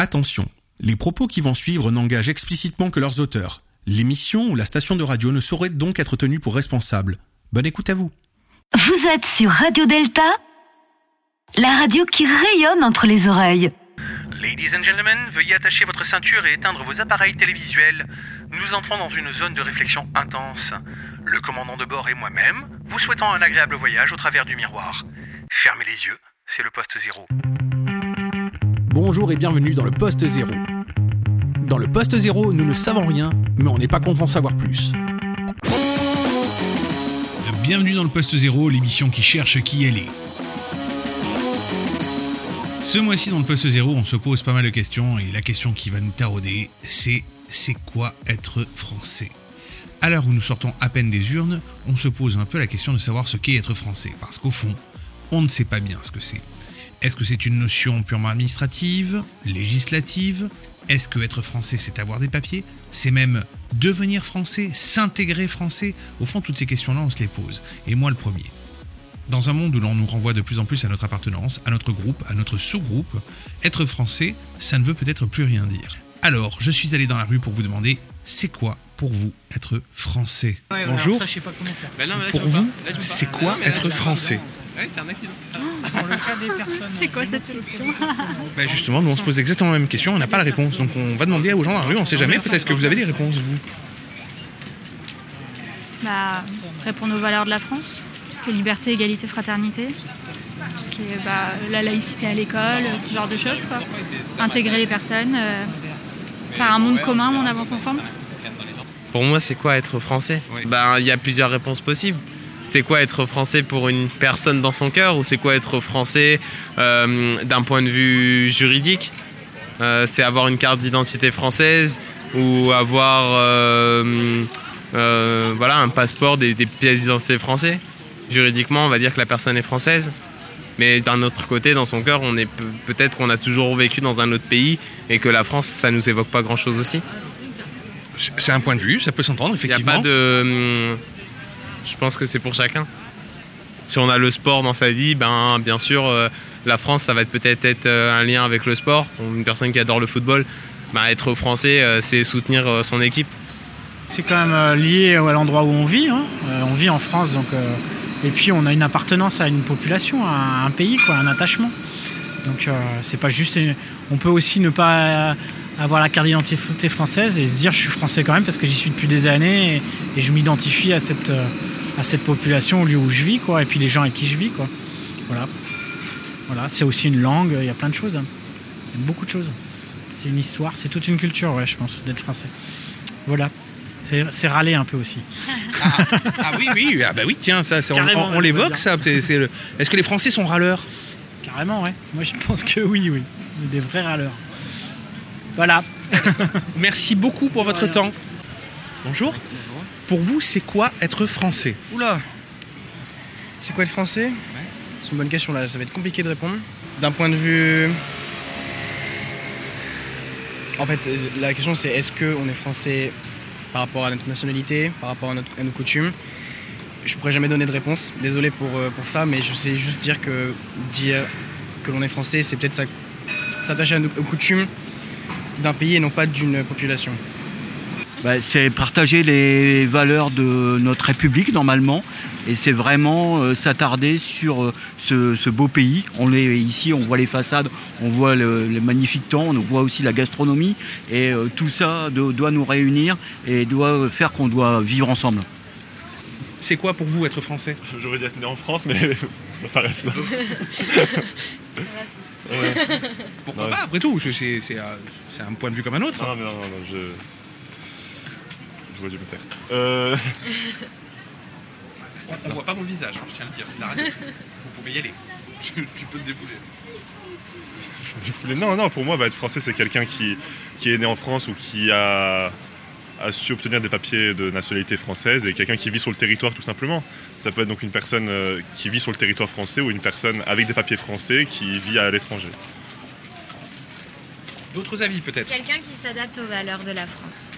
Attention, les propos qui vont suivre n'engagent explicitement que leurs auteurs. L'émission ou la station de radio ne saurait donc être tenue pour responsable. Bonne écoute à vous. Vous êtes sur Radio Delta, la radio qui rayonne entre les oreilles. Ladies and gentlemen, veuillez attacher votre ceinture et éteindre vos appareils télévisuels. Nous entrons dans une zone de réflexion intense. Le commandant de bord et moi-même vous souhaitons un agréable voyage au travers du miroir. Fermez les yeux, c'est le poste zéro. Bonjour et bienvenue dans le poste zéro. Dans le poste zéro, nous ne savons rien, mais on n'est pas content de savoir plus. Bienvenue dans le poste zéro, l'émission qui cherche qui elle est. Ce mois-ci dans le poste zéro, on se pose pas mal de questions et la question qui va nous tarauder, c'est c'est quoi être français? À l'heure où nous sortons à peine des urnes, on se pose un peu la question de savoir ce qu'est être français, parce qu'au fond, on ne sait pas bien ce que c'est. Est-ce que c'est une notion purement administrative, législative? Est-ce que être français, c'est avoir des papiers? C'est même devenir français, s'intégrer français? Au fond, toutes ces questions-là, on se les pose. Et moi, le premier. Dans un monde où l'on nous renvoie de plus en plus à notre appartenance, à notre groupe, à notre sous-groupe, être français, ça ne veut peut-être plus rien dire. Alors, je suis allé dans la rue pour vous demander, c'est quoi pour vous être français? Bonjour. Pour vous, c'est quoi être français? C'est quoi cette question Ben Justement, nous on se pose exactement la même question, on n'a pas la réponse. Donc on va demander aux gens dans la rue, on sait jamais, peut-être que vous avez des réponses, vous. Bah, répondre aux valeurs de la France, est liberté, égalité, fraternité, tout ce qui est bah, la laïcité à l'école, ce genre de choses, quoi. Intégrer les personnes, euh, faire un monde commun où on avance ensemble. Pour moi, c'est quoi être français? Ben, il y a plusieurs réponses possibles. C'est quoi être français pour une personne dans son cœur ou c'est quoi être français euh, d'un point de vue juridique? Euh, C'est avoir une carte d'identité française ou avoir euh, voilà, un passeport, des, des pièces d'identité français? Juridiquement, on va dire que la personne est française. Mais d'un autre côté, dans son cœur, on est pe- peut-être qu'on a toujours vécu dans un autre pays et que la France, ça nous évoque pas grand-chose aussi. C'est un point de vue, ça peut s'entendre, Il n'y a effectivement. pas de. Je pense que c'est pour chacun. Si on a le sport dans sa vie, ben bien sûr, euh, la France, ça va être peut-être être euh, un lien avec le sport. Une personne qui adore le football, ben, être français, euh, c'est soutenir son équipe. C'est quand même lié à l'endroit où on vit. hein. On vit en France, donc et puis on a une appartenance à une population, à un pays, un attachement. Donc c'est pas juste. une- On peut aussi ne pas avoir la carte d'identité française et se dire je suis français quand même parce que j'y suis depuis des années et, et je m'identifie à cette euh, à cette population, au lieu où je vis, quoi, et puis les gens avec qui je vis, quoi. Voilà. Voilà. C'est aussi une langue. Il y a plein de choses. hein. Il y a beaucoup de choses. C'est une histoire. C'est toute une culture, ouais, je pense, d'être français. Voilà. C'est c'est râler un peu aussi. Ah oui, oui, ah bah oui, tiens, ça, on, l'évoque, ça. Est-ce que les Français sont râleurs? Carrément, ouais. Moi, je pense que oui, oui. Des vrais râleurs. Voilà. Merci beaucoup pour votre rien. temps. Bonjour. Pour vous, c'est quoi être français? Oula C'est quoi être français? C'est une bonne question là, ça va être compliqué de répondre. D'un point de vue. En fait, la question c'est est-ce qu'on est français par rapport à notre nationalité, par rapport à, notre- à nos coutumes? Je pourrais jamais donner de réponse, désolé pour, euh, pour ça, mais je sais juste dire que dire que l'on est français, c'est peut-être ça- s'attacher à nos- aux coutumes d'un pays et non pas d'une population. Bah, c'est partager les valeurs de notre République normalement et c'est vraiment euh, s'attarder sur euh, ce, ce beau pays. On est ici, on voit les façades, on voit le, le magnifique temps, on voit aussi la gastronomie et euh, tout ça do- doit nous réunir et doit faire qu'on doit vivre ensemble. C'est quoi pour vous être français? J'aurais dû être né en France, mais ça s'arrête là. Pourquoi Ouais. pas, après tout C'est c'est- c'est, euh, c'est un point de vue comme un autre. Non, mais non, non, non, je. Je vois du me taire. Euh. On, on voit pas mon visage, hein, je tiens à le dire, c'est la radio. Vous pouvez y aller. Tu, tu peux te défouler. je voulais- Non, non, pour moi, bah, être français, c'est quelqu'un qui, qui est né en France ou qui a, a su obtenir des papiers de nationalité française et quelqu'un qui vit sur le territoire tout simplement. Ça peut être donc une personne euh, qui vit sur le territoire français ou une personne avec des papiers français qui vit à l'étranger. D'autres avis peut-être? Quelqu'un qui s'adapte aux valeurs de la France.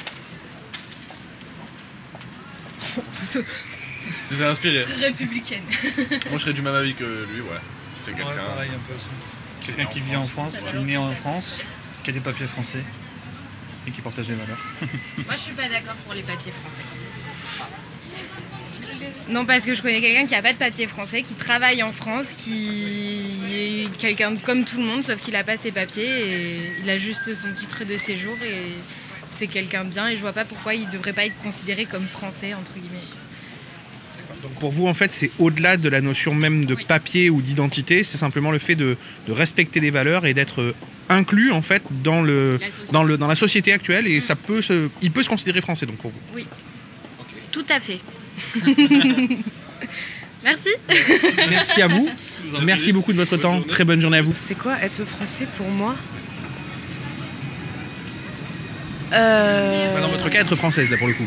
Je vous ai inspiré. Républicaine. Moi, je serais du même avis que lui, ouais. C'est quelqu'un. Quelqu'un qui vit en France, qui est né en France, qui a des papiers français et qui partage les valeurs. Moi, je suis pas d'accord pour les papiers français. Non, parce que je connais quelqu'un qui a pas de papier français, qui travaille en France, qui est quelqu'un comme tout le monde, sauf qu'il a pas ses papiers et il a juste son titre de séjour et c'est quelqu'un de bien et je vois pas pourquoi il devrait pas être considéré comme français entre guillemets. Donc pour vous, en fait, c'est au-delà de la notion même de papier ou d'identité, c'est simplement le fait de, de respecter les valeurs et d'être inclus en fait dans le dans le dans la société actuelle et ça peut se, il peut se considérer français donc pour vous. Oui. Tout à fait. Merci. Merci à vous. Merci beaucoup de votre temps. Très bonne journée à vous. C'est quoi être français pour moi? Euh, Bah, Dans votre cas, être française là pour le coup.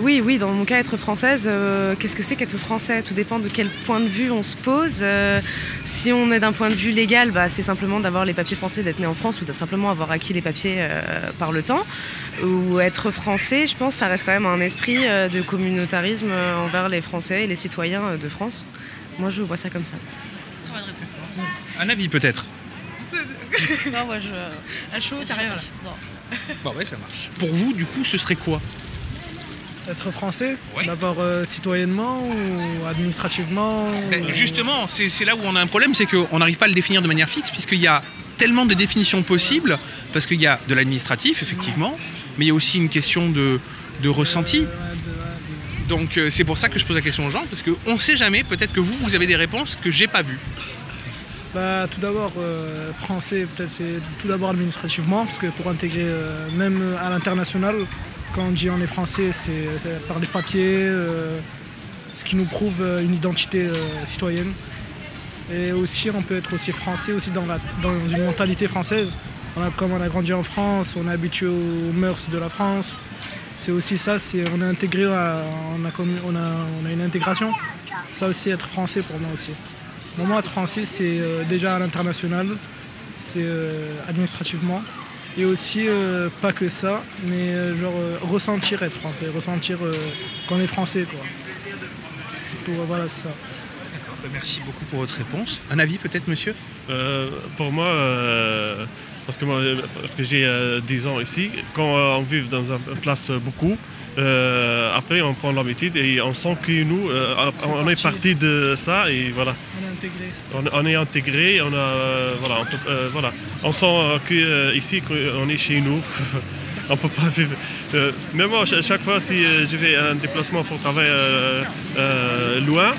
Oui, oui, dans mon cas, être française, euh, qu'est-ce que c'est qu'être français? Tout dépend de quel point de vue on se pose. Euh, si on est d'un point de vue légal, bah, c'est simplement d'avoir les papiers français, d'être né en France ou de simplement avoir acquis les papiers euh, par le temps. Ou être français, je pense, ça reste quand même un esprit euh, de communautarisme euh, envers les Français et les citoyens euh, de France. Moi, je vois ça comme ça. Un avis peut-être. non, moi je. À chaud, t'as rien là. Bon. Bon ouais, ça marche. Pour vous, du coup, ce serait quoi? Être français D'abord euh, citoyennement ou administrativement Ben, ou- Justement, c'est là où on a un problème, c'est qu'on n'arrive pas à le définir de manière fixe, puisqu'il y a tellement de définitions possibles, parce qu'il y a de l'administratif, effectivement, mais il y a aussi une question de, de ressenti. Donc euh, c'est pour ça que je pose la question aux gens, parce qu'on ne sait jamais, peut-être que vous, vous avez des réponses que j'ai pas vues. Bah, tout d'abord, euh, français, peut-être c'est tout d'abord administrativement, parce que pour intégrer, euh, même à l'international, quand on dit on est français, c'est par les papiers, euh, ce qui nous prouve euh, une identité euh, citoyenne. Et aussi, on peut être aussi français aussi dans, une mentalité française. Comme on a grandi en France, on est habitué aux mœurs de la France. C'est aussi ça, on est intégré, on, a, une intégration. Ça aussi, être français pour moi aussi. Pour moi, être français, c'est déjà à l'international, c'est administrativement. Et aussi, euh, pas que ça, mais euh, genre euh, ressentir être français, ressentir euh, qu'on est français, quoi. C'est pour, voilà, ça. Merci beaucoup pour votre réponse. Un avis peut-être, monsieur? Euh, pour moi, euh, parce que, moi, parce que j'ai euh, 10 ans ici, quand euh, on vit dans une place beaucoup, euh, après on prend l'habitude et on sent que nous, euh, on est parti de ça et voilà. On est intégré. On, on est intégré, on a, euh, voilà, on peut, euh, voilà, on sent euh, que euh, ici qu'on est chez nous. on peut pas vivre. Euh, même moi, cha- chaque fois si euh, je fais un déplacement pour travailler euh, euh, loin,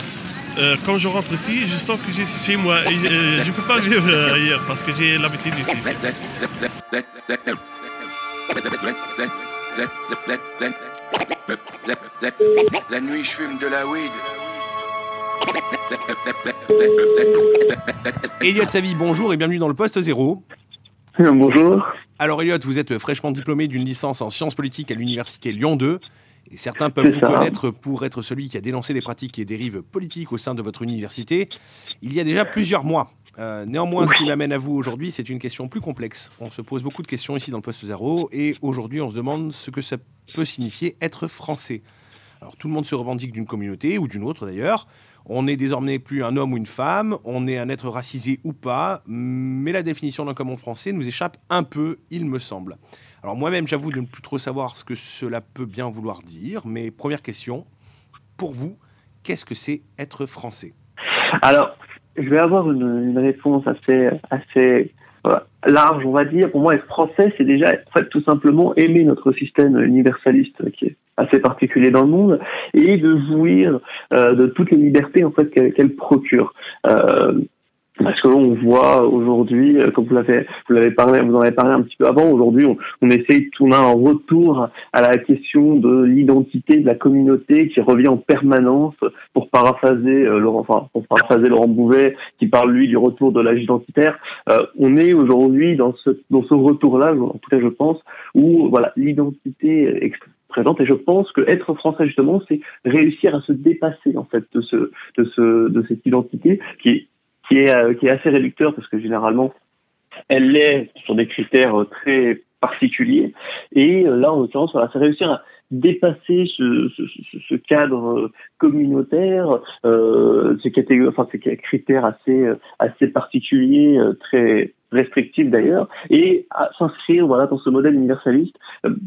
euh, quand je rentre ici, je sens que je suis chez moi. Et, euh, je peux pas vivre euh, ailleurs parce que j'ai l'habitude ici. La nuit, je fume de la weed. Elliot Savy, bonjour et bienvenue dans le poste zéro. Bonjour. Alors Elliot, vous êtes fraîchement diplômé d'une licence en sciences politiques à l'université Lyon 2. Et certains peuvent vous ça. connaître pour être celui qui a dénoncé des pratiques et dérives politiques au sein de votre université il y a déjà plusieurs mois. Euh, néanmoins, ce qui m'amène à vous aujourd'hui, c'est une question plus complexe. On se pose beaucoup de questions ici dans le poste zéro et aujourd'hui, on se demande ce que ça peut signifier être français. Alors tout le monde se revendique d'une communauté ou d'une autre d'ailleurs. On n'est désormais plus un homme ou une femme, on est un être racisé ou pas, mais la définition d'un commun français nous échappe un peu, il me semble. Alors moi-même, j'avoue de ne plus trop savoir ce que cela peut bien vouloir dire, mais première question, pour vous, qu'est-ce que c'est être français? Alors, je vais avoir une, une réponse assez, assez euh, large, on va dire. Pour moi, être français, c'est déjà en fait, tout simplement aimer notre système universaliste qui est assez particulier dans le monde et de jouir euh, de toutes les libertés en fait qu'elle procure. Euh, parce que on voit aujourd'hui, euh, comme vous l'avez, vous l'avez parlé, vous en avez parlé un petit peu avant. Aujourd'hui, on, on essaye tout un retour à la question de l'identité de la communauté qui revient en permanence. Pour paraphraser euh, Laurent, enfin, pour paraphraser Laurent Bouvet, qui parle lui du retour de l'âge identitaire. Euh, on est aujourd'hui dans ce dans ce retour-là, en tout cas, je pense, où voilà l'identité est extrêmement présente et je pense que être français justement c'est réussir à se dépasser en fait de ce de ce de cette identité qui est qui est, euh, qui est assez réducteur parce que généralement, elle l'est sur des critères euh, très particuliers. Et euh, là, en l'occurrence, voilà, c'est réussir à dépasser ce, ce, ce- cadre communautaire, euh, ces catégories, enfin ces critères assez assez particuliers, très restrictifs d'ailleurs, et à s'inscrire voilà dans ce modèle universaliste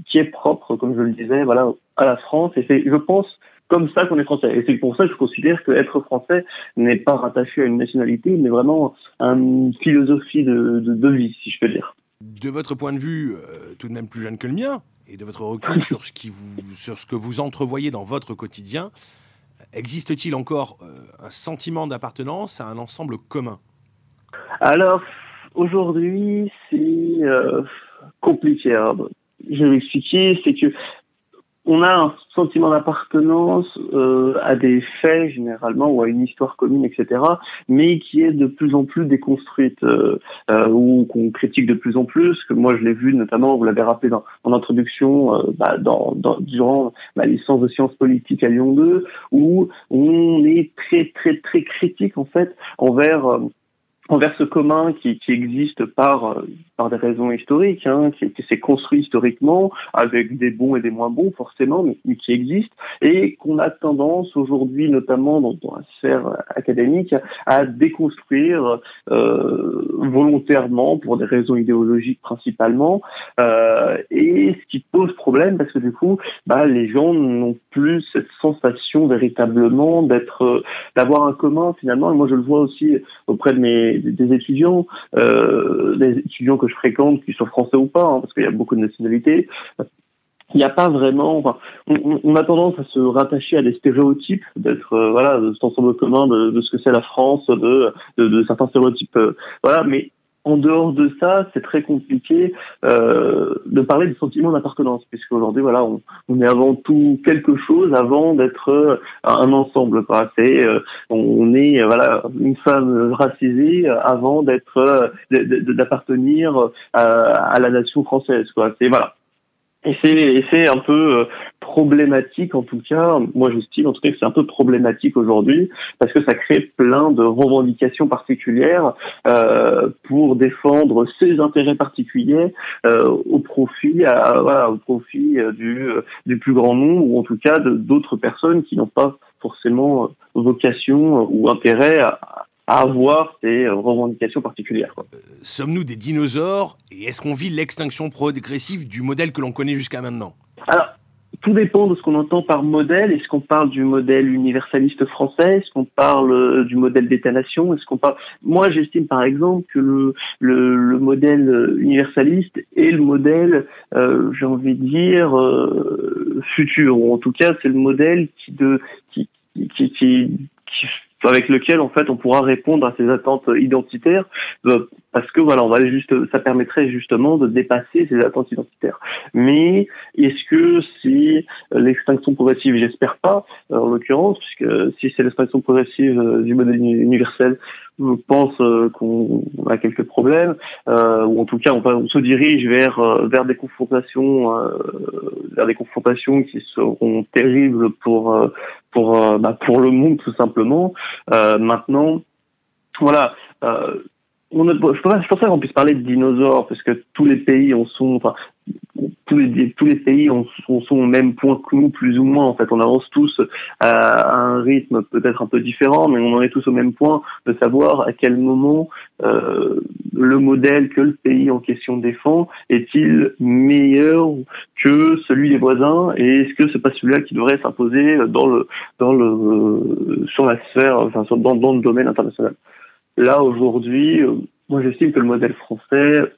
qui est propre, comme je le disais, voilà à la France. Et c'est, je pense, comme ça qu'on est français. Et c'est pour ça que je considère que être français n'est pas rattaché à une nationalité, mais vraiment à une philosophie de, de, de vie, si je peux dire. De votre point de vue, euh, tout de même plus jeune que le mien, et de votre recul sur ce, qui vous, sur ce que vous entrevoyez dans votre quotidien, existe-t-il encore euh, un sentiment d'appartenance à un ensemble commun? Alors, aujourd'hui, c'est euh, compliqué. Alors, je vais expliquer, c'est que on a un sentiment d'appartenance euh, à des faits généralement ou à une histoire commune, etc., mais qui est de plus en plus déconstruite euh, euh, ou qu'on critique de plus en plus. Que moi, je l'ai vu notamment, vous l'avez rappelé dans en introduction, euh, bah, dans, dans, durant ma licence de sciences politiques à Lyon 2, où on est très très très critique en fait envers euh, envers ce commun qui, qui existe par, euh, par des raisons historiques, hein, qui, s'est construit historiquement, avec des bons et des moins bons forcément, mais, qui existe, et qu'on a tendance aujourd'hui, notamment dans, la sphère académique, à déconstruire euh, volontairement, pour des raisons idéologiques principalement, euh, et ce qui pose problème, parce que du coup, bah, les gens n'ont plus cette sensation véritablement d'être, euh, d'avoir un commun finalement, et moi je le vois aussi auprès de mes des étudiants, des étudiants que je fréquente, qu'ils soient français ou pas, hein, parce qu'il y a beaucoup de nationalités. Il n'y a pas vraiment. Enfin, on, a tendance à se rattacher à des stéréotypes, d'être euh, voilà, de cet ensemble commun de, ce que c'est la France, de, de, de certains stéréotypes. euh, voilà, mais en dehors de ça, c'est très compliqué euh, de parler du sentiment d'appartenance, puisque aujourd'hui, voilà, on, est avant tout quelque chose avant d'être euh, un ensemble. Quoi. C'est, euh, on est voilà une femme racisée avant d'être d'appartenir à, à la nation française. Quoi. C'est voilà. Et c'est, un peu euh, problématique en tout cas, moi j'estime en tout cas que c'est un peu problématique aujourd'hui parce que ça crée plein de revendications particulières euh, pour défendre ses intérêts particuliers euh, au profit, à, voilà, au profit euh, du, euh, du plus grand nombre ou en tout cas d'autres personnes qui n'ont pas forcément vocation ou intérêt à avoir ces euh, revendications particulières. Quoi. Sommes-nous des dinosaures et est-ce qu'on vit l'extinction progressive du modèle que l'on connaît jusqu'à maintenant? Alors, tout dépend de ce qu'on entend par modèle. Est-ce qu'on parle du modèle universaliste français? Est-ce qu'on parle euh, du modèle d'État-nation? Est-ce qu'on parle? Moi, j'estime par exemple que le, le, le modèle euh, universaliste est le modèle, euh, j'ai envie de dire, euh, futur. Ou en tout cas, c'est le modèle qui de qui qui, qui, qui avec lequel en fait on pourra répondre à ces attentes identitaires euh, parce que voilà on va juste ça permettrait justement de dépasser ces attentes identitaires. Mais est-ce que si l'extinction progressive j'espère pas euh, en l'occurrence puisque si c'est l'extinction progressive euh, du modèle uni- universel je pense qu'on a quelques problèmes euh, ou en tout cas on, on se dirige vers vers des confrontations euh, vers des confrontations qui seront terribles pour pour euh, bah, pour le monde tout simplement. Euh, maintenant voilà euh, on pas, je pense pas qu'on puisse parler de dinosaures parce que tous les pays en sont enfin tous les pays sont, au même point que nous plus ou moins en fait. On avance tous à, un rythme peut-être un peu différent mais on en est tous au même point de savoir à quel moment euh, le modèle que le pays en question défend est-il meilleur que celui des voisins? Et est-ce que c'est pas celui-là qui devrait s'imposer dans le dans le sur la sphère enfin dans, dans le domaine international? Là aujourd'hui euh, moi j'estime que le modèle français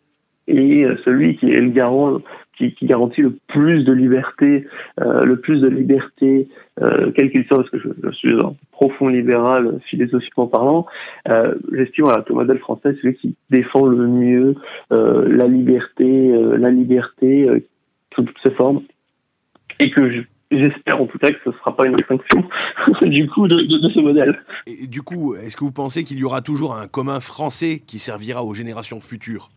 est euh, celui qui est le garant qui, qui garantit le plus de liberté euh, le plus de liberté euh, quel qu'il soit parce que je, suis un profond libéral philosophiquement parlant euh, j'estime voilà, que le modèle français est celui qui défend le mieux euh, la liberté euh, la liberté sous toutes ses formes. Et que je- j'espère en tout cas que ce ne sera pas une extinction du coup de, de- de ce modèle. Et du coup, est-ce que vous pensez qu'il y aura toujours un commun français qui servira aux générations futures?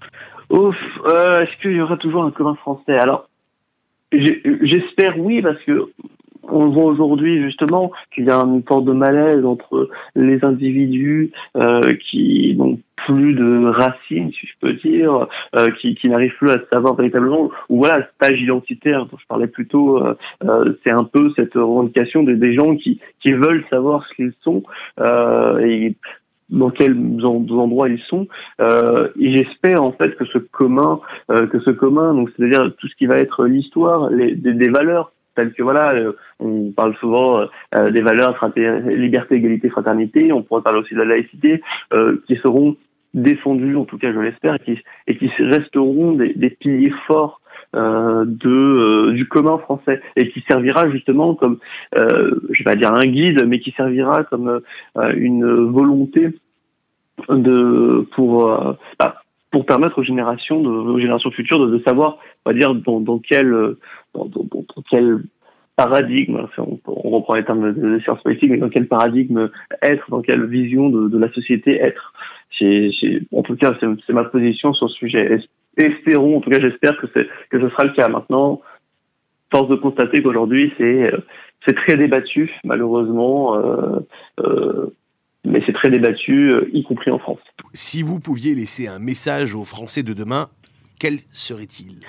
Ouf, euh, est-ce qu'il y aura toujours un commun français? Alors, j'espère oui parce que on voit aujourd'hui justement qu'il y a une sorte de malaise entre les individus euh, qui n'ont plus de racines, si je peux dire, euh, qui, qui n'arrivent plus à savoir véritablement, ou voilà, cet âge identitaire dont je parlais plus tôt, euh, euh, c'est un peu cette revendication des, des gens qui, qui veulent savoir ce qu'ils sont euh, et dans quels en- endroits ils sont. Euh, et j'espère en fait que ce commun, euh, que ce commun, donc c'est-à-dire tout ce qui va être l'histoire, les, des valeurs telles que voilà, euh, on parle souvent euh, des valeurs liberté, égalité, fraternité. On pourrait parler aussi de la laïcité, euh, qui seront défendues, en tout cas je l'espère, et qui, et qui resteront des, piliers forts euh, de euh, du commun français et qui servira justement comme euh, je vais pas dire un guide mais qui servira comme euh, une volonté de pour euh, bah, pour permettre aux générations de, aux générations futures de, de savoir on va dire dans, dans quel euh, dans, dans, dans- quel paradigme on, reprend les termes de, de sciences politiques mais dans quel paradigme être dans quelle vision de, de la société être. J'ai, j'ai- en tout cas c'est, ma position sur ce sujet. Es- espérons en tout cas j'espère que que ce sera le cas. Maintenant force de constater qu'aujourd'hui c'est euh, c'est très débattu malheureusement euh, euh, mais c'est très débattu euh, y compris en France Si vous pouviez laisser un message aux Français de demain, quel serait-il?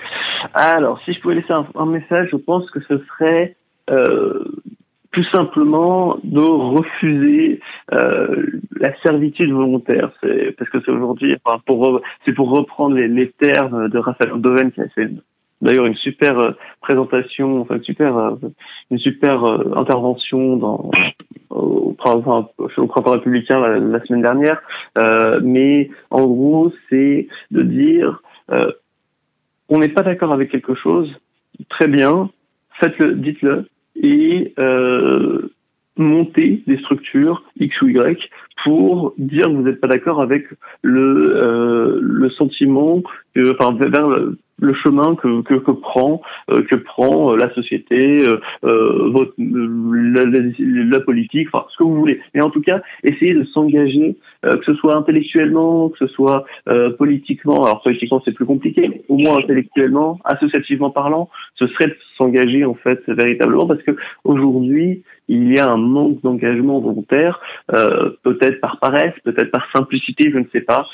Alors, si je pouvais laisser un, un message, je pense que ce serait euh, tout simplement de refuser euh, la servitude volontaire. C'est parce que c'est aujourd'hui, enfin, pour re- c'est pour reprendre les, les termes de Raphaël Doven qui a fait une- d'ailleurs une super euh, présentation, enfin une super euh, une super euh, intervention au, enfin, printemps républicain la, semaine dernière. Mais en gros, c'est de dire euh, on n'est pas d'accord avec quelque chose, très bien, faites-le, dites-le, et montez des structures X ou Y pour dire que vous n'êtes pas d'accord avec le, le sentiment, enfin, vers le, le chemin que, que, que prend euh, que prend euh, la société, euh, euh, votre, la, la, la politique, enfin ce que vous voulez. Mais en tout cas, essayez de s'engager, euh, que ce soit intellectuellement, que ce soit euh, politiquement. Alors politiquement c'est plus compliqué, mais au moins intellectuellement, associativement parlant, ce serait de s'engager en fait véritablement parce que aujourd'hui il y a un manque d'engagement volontaire, euh, peut-être par paresse, peut-être par simplicité, je ne sais pas.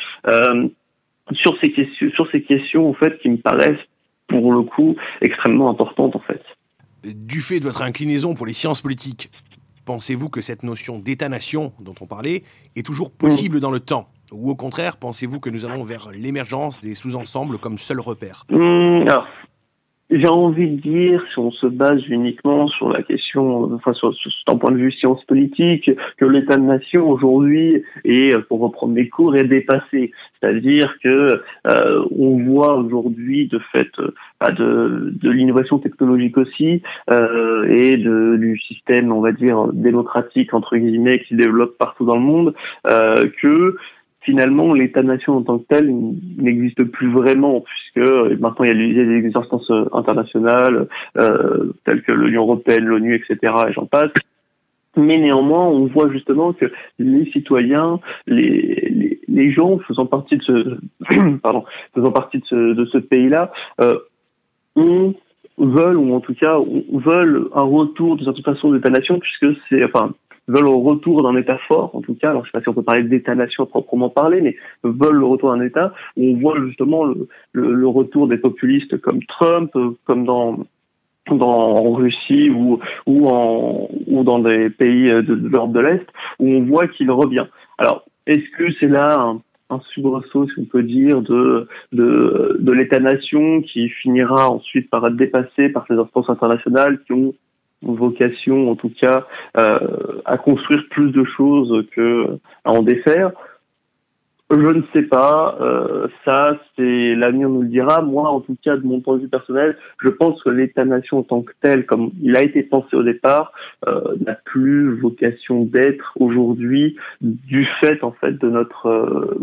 Sur ces questions, sur ces questions en fait qui me paraissent pour le coup extrêmement importantes en fait. Du fait de votre inclinaison pour les sciences politiques, pensez-vous que cette notion d'État-nation dont on parlait est toujours possible dans le temps? Ou au contraire, pensez-vous que nous allons vers l'émergence des sous-ensembles comme seul repère? Hum, alors, j'ai envie de dire, si on se base uniquement sur la question, enfin sur, sur d'un point de vue science politique, que l'état de nation aujourd'hui est, pour reprendre mes cours, est dépassé. C'est-à-dire que euh, on voit aujourd'hui, de fait, euh, de, de l'innovation technologique aussi euh, et de, du système, on va dire démocratique entre guillemets, qui se développe partout dans le monde, euh, que finalement, l'État-nation en tant que tel n'existe plus vraiment, puisque euh, maintenant il y a des instances euh, internationales, euh, telles que l'Union européenne, l'ONU, etc., et j'en passe. Mais néanmoins, on voit justement que les citoyens, les, gens faisant partie de ce, pays-là, veulent ou en tout cas veulent un retour de toute façon d'État-nation puisque c'est enfin veulent le retour d'un État fort en tout cas. Alors je sais pas si on peut parler d'État-nation proprement parler mais veulent le retour d'un État. Où on voit justement le, le, le retour des populistes comme Trump euh, comme dans dans en Russie ou ou en ou dans des pays euh, de, l'Europe de l'Est où on voit qu'il revient. Alors est-ce que c'est là un, un soubresaut, si on peut dire, de, de, de l'État-nation qui finira ensuite par être dépassé par ces instances internationales qui ont vocation, en tout cas, euh, à construire plus de choses que à en défaire. Je ne sais pas. Euh, ça, c'est l'avenir nous le dira. Moi, en tout cas, de mon point de vue personnel, je pense que l'État-nation en tant que tel, comme il a été pensé au départ, euh, n'a plus vocation d'être aujourd'hui du fait, en fait, de notre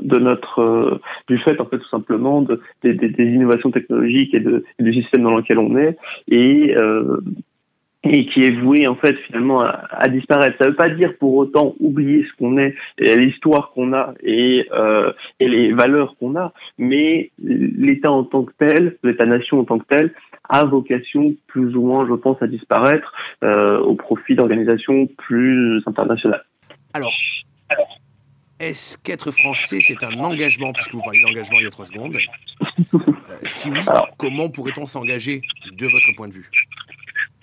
de notre du fait en fait tout simplement de, des, innovations technologiques et, de, et du système dans lequel on est et et qui est voué en fait finalement à, à disparaître. Ça ne veut pas dire pour autant oublier ce qu'on est, l'histoire qu'on a et, euh, et les valeurs qu'on a, mais l'État en tant que tel, l'État-nation en tant que tel, a vocation plus ou moins, je pense, à disparaître euh, au profit d'organisations plus internationales. Alors, est-ce qu'être français, c'est un engagement, puisque vous parlez d'engagement il y a trois secondes Euh, Si oui, comment pourrait-on s'engager de votre point de vue?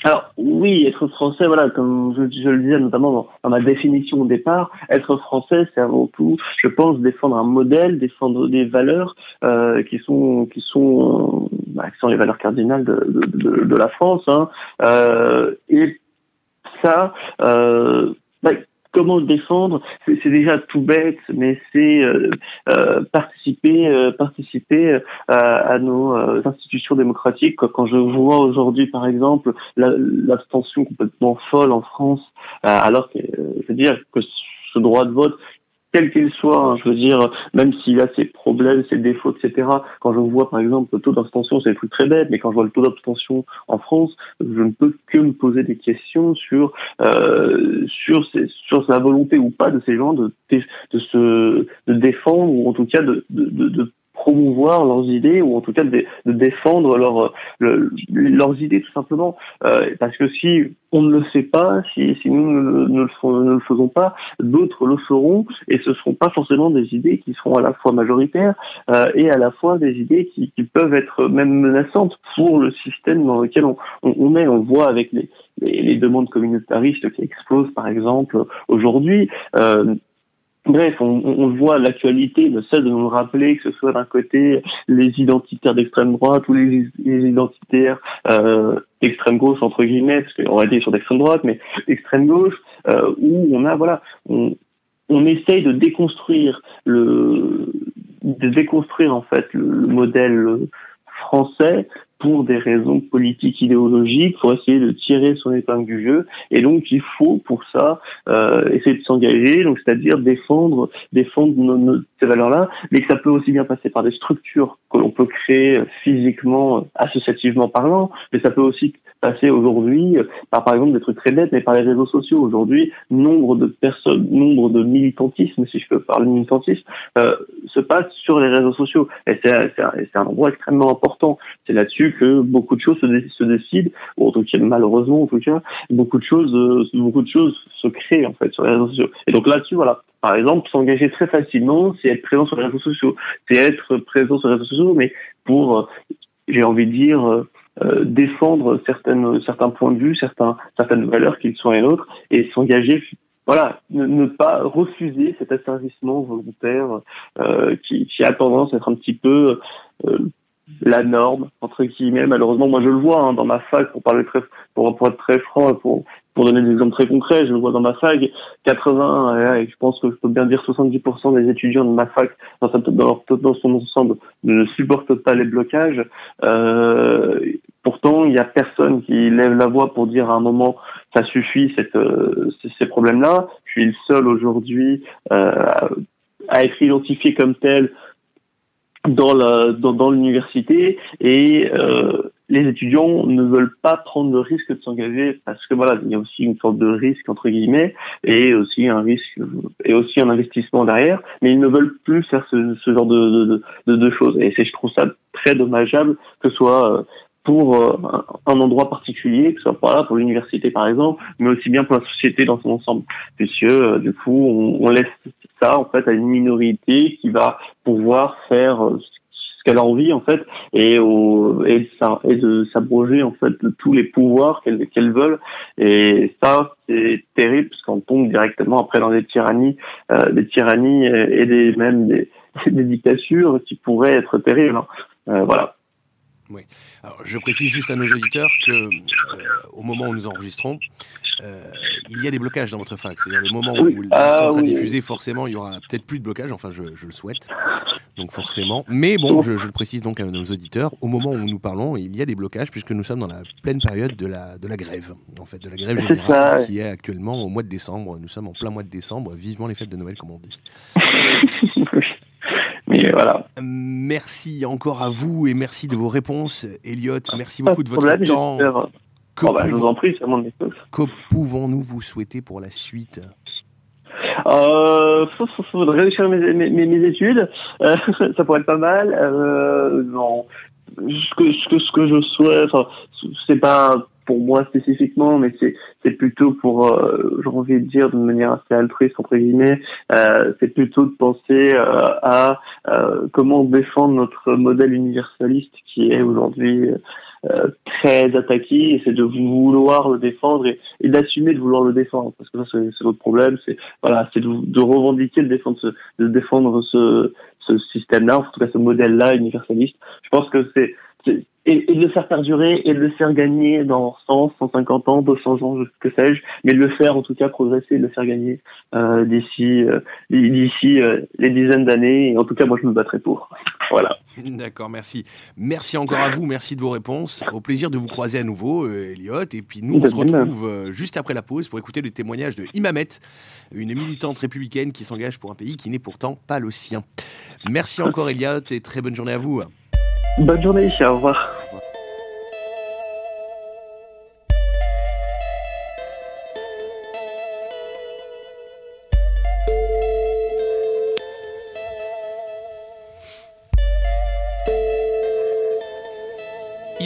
Alors oui, être français, voilà, comme je, le disais notamment dans, ma définition au départ, être français, c'est avant tout, je pense, défendre un modèle, défendre des valeurs euh, qui sont qui sont bah, qui sont les valeurs cardinales de, de, de, de la France. Hein. Euh, et ça, euh, bah, comment le défendre C'est déjà tout bête, mais c'est euh, euh, participer, euh, participer euh, à, à nos euh, institutions démocratiques. Quand je vois aujourd'hui, par exemple, la- l'abstention complètement folle en France, euh, alors que, euh, je veux dire que ce droit de vote quel qu'il soit, hein, je veux dire, même s'il a ses problèmes, ses défauts, etc. Quand je vois, par exemple, le taux d'abstention, c'est trucs très bêtes, mais quand je vois le taux d'abstention en France, je ne peux que me poser des questions sur euh, sur ces- sur la volonté ou pas de ces gens de de se de défendre ou en tout cas de de, de, de promouvoir leurs idées ou en tout cas de, défendre leur, le- leurs idées tout simplement. Euh, parce que si on ne le fait pas si, si nous ne, le, faisons pas d'autres le feront et ce seront pas forcément des idées qui seront à la fois majoritaires euh, et à la fois des idées qui, qui peuvent être même menaçantes pour le système dans lequel on, on, on est. On voit avec les, les, les demandes communautaristes qui explosent par exemple aujourd'hui euh, Bref, on, on voit, l'actualité ne cesse de nous le rappeler, que ce soit d'un côté les identitaires d'extrême droite ou les, identitaires euh, d'extrême gauche, entre guillemets, parce qu'on va sur d'extrême droite, mais extrême gauche, euh, où on a, voilà, on, essaye de déconstruire le, de déconstruire en fait le modèle français pour des raisons politiques idéologiques, pour essayer de tirer son épingle du jeu. Et donc, il faut pour ça euh, essayer de s'engager, donc c'est-à-dire défendre, défendre nos, nos- ces valeurs-là, mais que ça peut aussi bien passer par des structures que l'on peut créer physiquement, associativement parlant, mais ça peut aussi passer aujourd'hui par par exemple des trucs très bêtes, mais par les réseaux sociaux. Aujourd'hui, nombre de personnes, nombre de militantisme, si je peux parler de militantisme, euh, se passe sur les réseaux sociaux. Et c'est un endroit extrêmement important. C'est là-dessus que beaucoup de choses se, se décident, ou en tout cas malheureusement en tout cas, beaucoup de choses, euh, beaucoup de choses se créent en fait sur les réseaux sociaux. Et donc là-dessus, voilà. Par exemple, s'engager très facilement, c'est être présent sur les réseaux sociaux. C'est être présent sur les réseaux sociaux, mais pour, euh, j'ai envie de dire, euh, défendre certains points de vue, certains, certaines valeurs qu'ils soient les nôtres, et s'engager voilà, ne, pas refuser cet asservissement volontaire qui, a tendance à être un petit peu la norme entre guillemets. Malheureusement, moi je le vois hein, dans ma fac pour parler très, pour, pour être très franc, pour pour donner des exemples très concrets, je le vois dans ma fac, 80, et, et je pense que je peux bien dire 70% des étudiants de ma fac dans, sa- dans, leur- dans son ensemble ne supportent pas les blocages. Euh, pourtant, il y a personne qui lève la voix pour dire à un moment ça suffit cette, euh, ces problèmes-là. Je suis le seul aujourd'hui euh, à être identifié comme tel dans la dans, dans l'université et euh, les étudiants ne veulent pas prendre le risque de s'engager parce que voilà il y a aussi une sorte de risque entre guillemets et aussi un risque et aussi un investissement derrière mais ils ne veulent plus faire ce, ce genre de de, de, de choses. Et c'est je trouve ça très dommageable que ce soit euh, pour euh, un, endroit particulier, que ce soit voilà, pour l'université par exemple, mais aussi bien pour la société dans son ensemble, puisque euh, du coup on, on laisse ça en fait à une minorité qui va pouvoir faire euh, ce qu'elle a envie en fait et, au, et, de s'abroger en fait de tous les pouvoirs qu'elle qu'elle veulent et ça c'est terrible parce qu'on tombe directement après dans des tyrannies euh, des tyrannies et des même des, dictatures qui pourraient être terribles hein. Euh, voilà Oui. Alors, je précise juste à nos auditeurs que, au moment où nous enregistrons, euh, il y a des blocages dans votre fac. C'est-à-dire le moment Oui. où le Ah, sera oui. diffusé, forcément, il y aura peut-être plus de blocage. Enfin, je, je le souhaite. Donc, forcément. Mais bon, je, je le précise donc à nos auditeurs, au moment où nous parlons, il y a des blocages puisque nous sommes dans la pleine période de la, de la grève. En fait, de la grève générale ça. qui est actuellement au mois de décembre. Nous sommes en plein mois de décembre. Vivement les fêtes de Noël, comme on dit. Mais voilà. Merci encore à vous et merci de vos réponses, Elliot. Merci beaucoup de votre temps. J'espère- Oh, bah, je vous en prie, c'est mon. Que pouvons-nous vous souhaiter pour la suite? Euh, réussir mes, mes, mes- mes études, Euh, ça pourrait être pas mal. Euh, non, ce que, ce que ce que je souhaite, enfin, c'est pas pour moi spécifiquement, mais c'est c'est plutôt pour, euh, j'ai envie de dire d'une manière assez altruiste entre guillemets, euh, c'est plutôt de penser euh, à comment défendre notre modèle universaliste qui est aujourd'hui très attaqué, et c'est de vouloir le défendre et, d'assumer de vouloir le défendre, parce que ça c'est l'autre problème, c'est voilà, c'est de, de revendiquer, de défendre ce, de défendre ce, ce système-là, en tout cas ce modèle-là universaliste. Je pense que c'est- et, et de le faire perdurer et de le faire gagner dans 100, 150 ans, 200 ans, je- que sais-je, mais de le faire en tout cas progresser, de le faire gagner euh, d'ici euh, d'ici euh, les dizaines d'années. Et en tout cas, moi, je me battrai pour. Voilà. D'accord, merci. Merci encore à vous, merci de vos réponses. Au plaisir de vous croiser à nouveau, euh, Elliot. Et puis nous, on se retrouve euh, juste après la pause pour écouter le témoignage de Imamet, une militante républicaine qui s'engage pour un pays qui n'est pourtant pas le sien. Merci encore, Elliot, et très bonne journée à vous. Bonne journée, au revoir.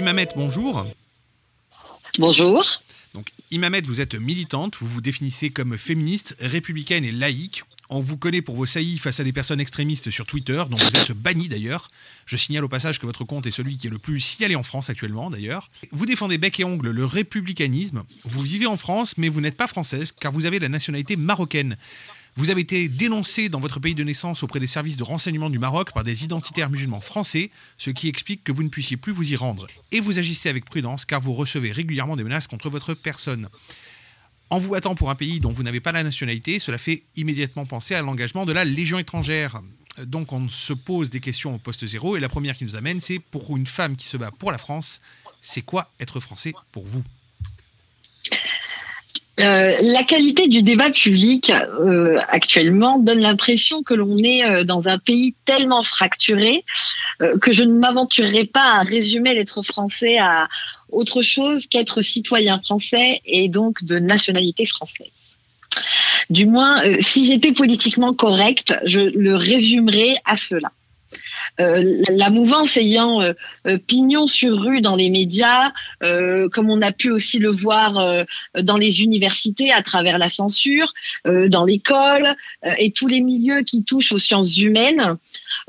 Imamet, bonjour. Bonjour. Donc, Imamet, vous êtes militante, vous vous définissez comme féministe, républicaine et laïque. On vous connaît pour vos saillies face à des personnes extrémistes sur Twitter, dont vous êtes banni d'ailleurs. Je signale au passage que votre compte est celui qui est le plus signalé en France actuellement d'ailleurs. Vous défendez bec et ongle le républicanisme. Vous vivez en France, mais vous n'êtes pas française car vous avez la nationalité marocaine. Vous avez été dénoncé dans votre pays de naissance auprès des services de renseignement du Maroc par des identitaires musulmans français, ce qui explique que vous ne puissiez plus vous y rendre. Et vous agissez avec prudence car vous recevez régulièrement des menaces contre votre personne. En vous battant pour un pays dont vous n'avez pas la nationalité, cela fait immédiatement penser à l'engagement de la Légion étrangère. Donc on se pose des questions au poste zéro et la première qui nous amène, c'est pour une femme qui se bat pour la France, c'est quoi être français pour vous? Euh, la qualité du débat public euh, actuellement donne l'impression que l'on est euh, dans un pays tellement fracturé que je ne m'aventurerai pas à résumer l'être français à autre chose qu'être citoyen français et donc de nationalité française. Du moins, si j'étais politiquement correcte, je le résumerais à cela. Euh, la, mouvance ayant euh, euh, pignon sur rue dans les médias, comme on a pu aussi le voir dans les universités à travers la censure, dans l'école et tous les milieux qui touchent aux sciences humaines,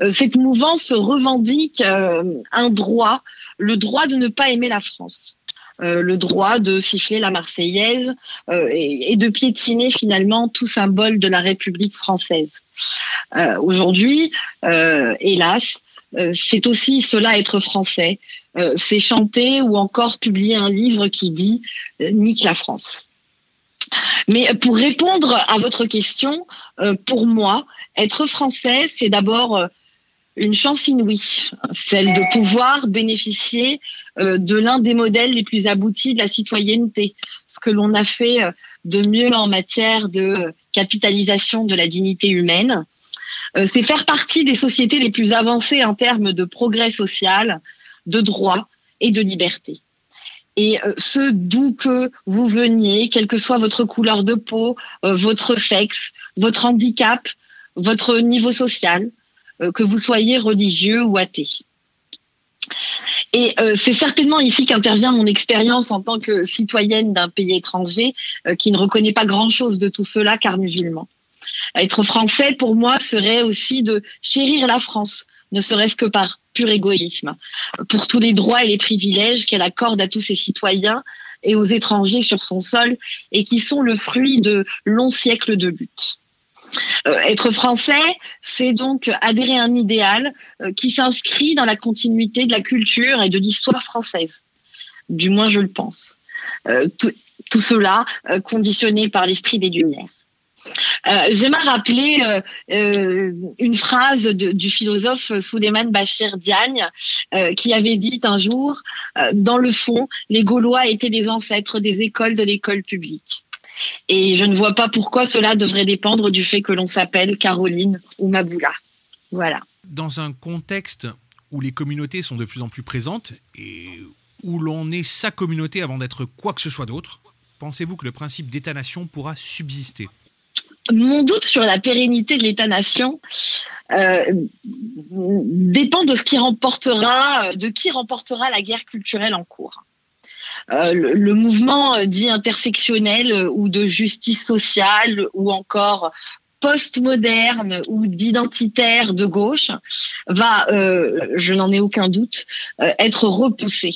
cette mouvance revendique un droit, le droit de ne pas aimer la France. Euh, le droit de siffler la Marseillaise euh, et, de piétiner finalement tout symbole de la République française. Euh, Aujourd'hui, hélas, c'est aussi cela être français. C'est chanter ou encore publier un livre qui dit nique la France. Mais pour répondre à votre question, pour moi, être français, c'est d'abord une chance inouïe, celle de pouvoir bénéficier de l'un des modèles les plus aboutis de la citoyenneté, ce que l'on a fait euh, de mieux en matière de capitalisation de la dignité humaine. Euh, c'est faire partie des sociétés les plus avancées en termes de progrès social, de droit et de liberté. Et euh, ce d'où que vous veniez, quelle que soit votre couleur de peau, euh, votre sexe, votre handicap, votre niveau social, euh, que vous soyez religieux ou athée. Et euh, c'est certainement ici qu'intervient mon expérience en tant que citoyenne d'un pays étranger euh, qui ne reconnaît pas grand-chose de tout cela car musulman. Être français, pour moi, serait aussi de chérir la France, ne serait-ce que par pur égoïsme, pour tous les droits et les privilèges qu'elle accorde à tous ses citoyens et aux étrangers sur son sol, et qui sont le fruit de longs siècles de lutte. Euh, être français, c'est donc adhérer à un idéal euh, qui s'inscrit dans la continuité de la culture et de l'histoire française. Du moins, je le pense. Euh, tout, cela conditionné par l'esprit des Lumières. J'aime rappeler une phrase du philosophe Souleymane Bachir Diagne qui avait dit un jour, dans le fond, les Gaulois étaient des ancêtres des écoles de l'école publique. Et je ne vois pas pourquoi cela devrait dépendre du fait que l'on s'appelle Caroline ou Maboula. Voilà. Dans un contexte où les communautés sont de plus en plus présentes et où l'on est sa communauté avant d'être quoi que ce soit d'autre, pensez-vous que le principe d'État-nation pourra subsister? Mon doute sur la pérennité de l'État-nation euh, dépend de ce qui remportera, de qui remportera la guerre culturelle en cours. Euh, le, le mouvement euh, dit intersectionnel euh, ou de justice sociale ou encore postmoderne ou d'identitaire de gauche va, euh, je n'en ai aucun doute, euh, être repoussé.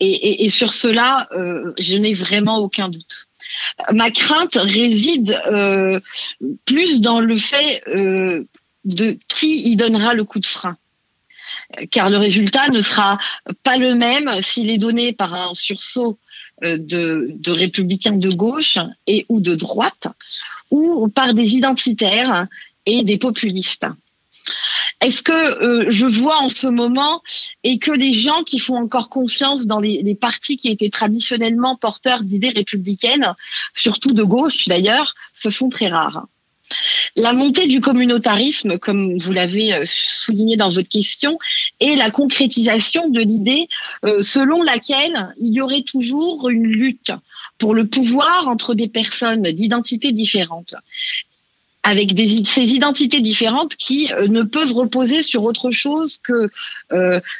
Et, et- et sur cela, euh, je n'ai vraiment aucun doute. Ma crainte réside plus dans le fait de qui y donnera le coup de frein car le résultat ne sera pas le même s'il est donné par un sursaut euh, de, républicains de gauche et ou de droite, ou par des identitaires et des populistes. Est-ce que euh, je vois en ce moment et que les gens qui font encore confiance dans les partis qui étaient traditionnellement porteurs d'idées républicaines, surtout de gauche d'ailleurs, se font très rares? La montée du communautarisme, comme vous l'avez euh, souligné dans votre question, est la concrétisation de l'idée euh, selon laquelle il y aurait toujours une lutte pour le pouvoir entre des personnes d'identités différentes avec ces identités différentes qui euh, ne peuvent reposer sur autre chose que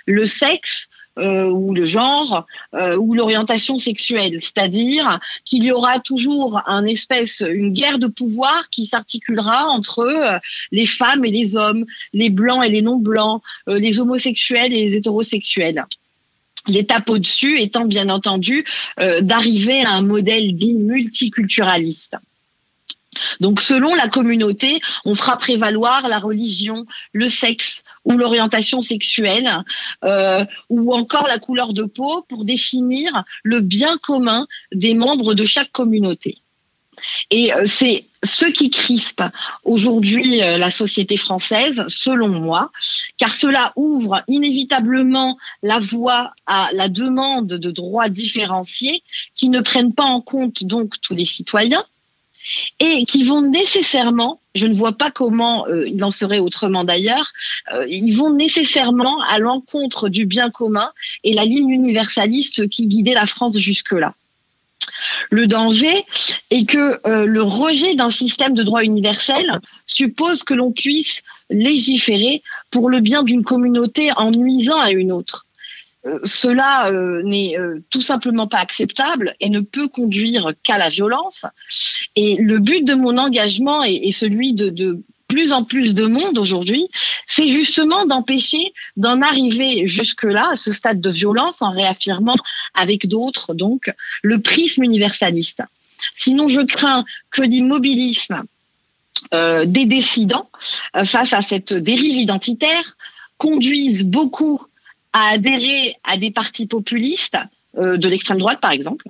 le sexe, euh, ou le genre euh, ou l'orientation sexuelle, c'est-à-dire qu'il y aura toujours un espèce, une guerre de pouvoir qui s'articulera entre euh, les femmes et les hommes, les blancs et les non blancs, les homosexuels et les hétérosexuels. L'étape au-dessus étant bien entendu d'arriver à un modèle dit multiculturaliste. Donc selon la communauté, on fera prévaloir la religion, le sexe ou l'orientation sexuelle euh, ou encore la couleur de peau pour définir le bien commun des membres de chaque communauté. Et euh, c'est ce qui crispe aujourd'hui euh, la société française, selon moi, car cela ouvre inévitablement la voie à la demande de droits différenciés qui ne prennent pas en compte donc tous les citoyens et qui vont nécessairement, je ne vois pas comment euh, il en serait autrement d'ailleurs, euh, ils vont nécessairement à l'encontre du bien commun et la ligne universaliste qui guidait la France jusque-là. Le danger est que euh, le rejet d'un système de droit universel suppose que l'on puisse légiférer pour le bien d'une communauté en nuisant à une autre. Cela euh, n'est euh, tout simplement pas acceptable et ne peut conduire qu'à la violence. Et le but de mon engagement est celui de, de plus en plus de monde aujourd'hui, c'est justement d'empêcher d'en arriver jusque-là, à ce stade de violence, en réaffirmant avec d'autres, donc, le prisme universaliste. Sinon, je crains que l'immobilisme euh, des décidants euh, face à cette dérive identitaire conduise beaucoup à adhérer à des partis populistes euh, de l'extrême droite, par exemple,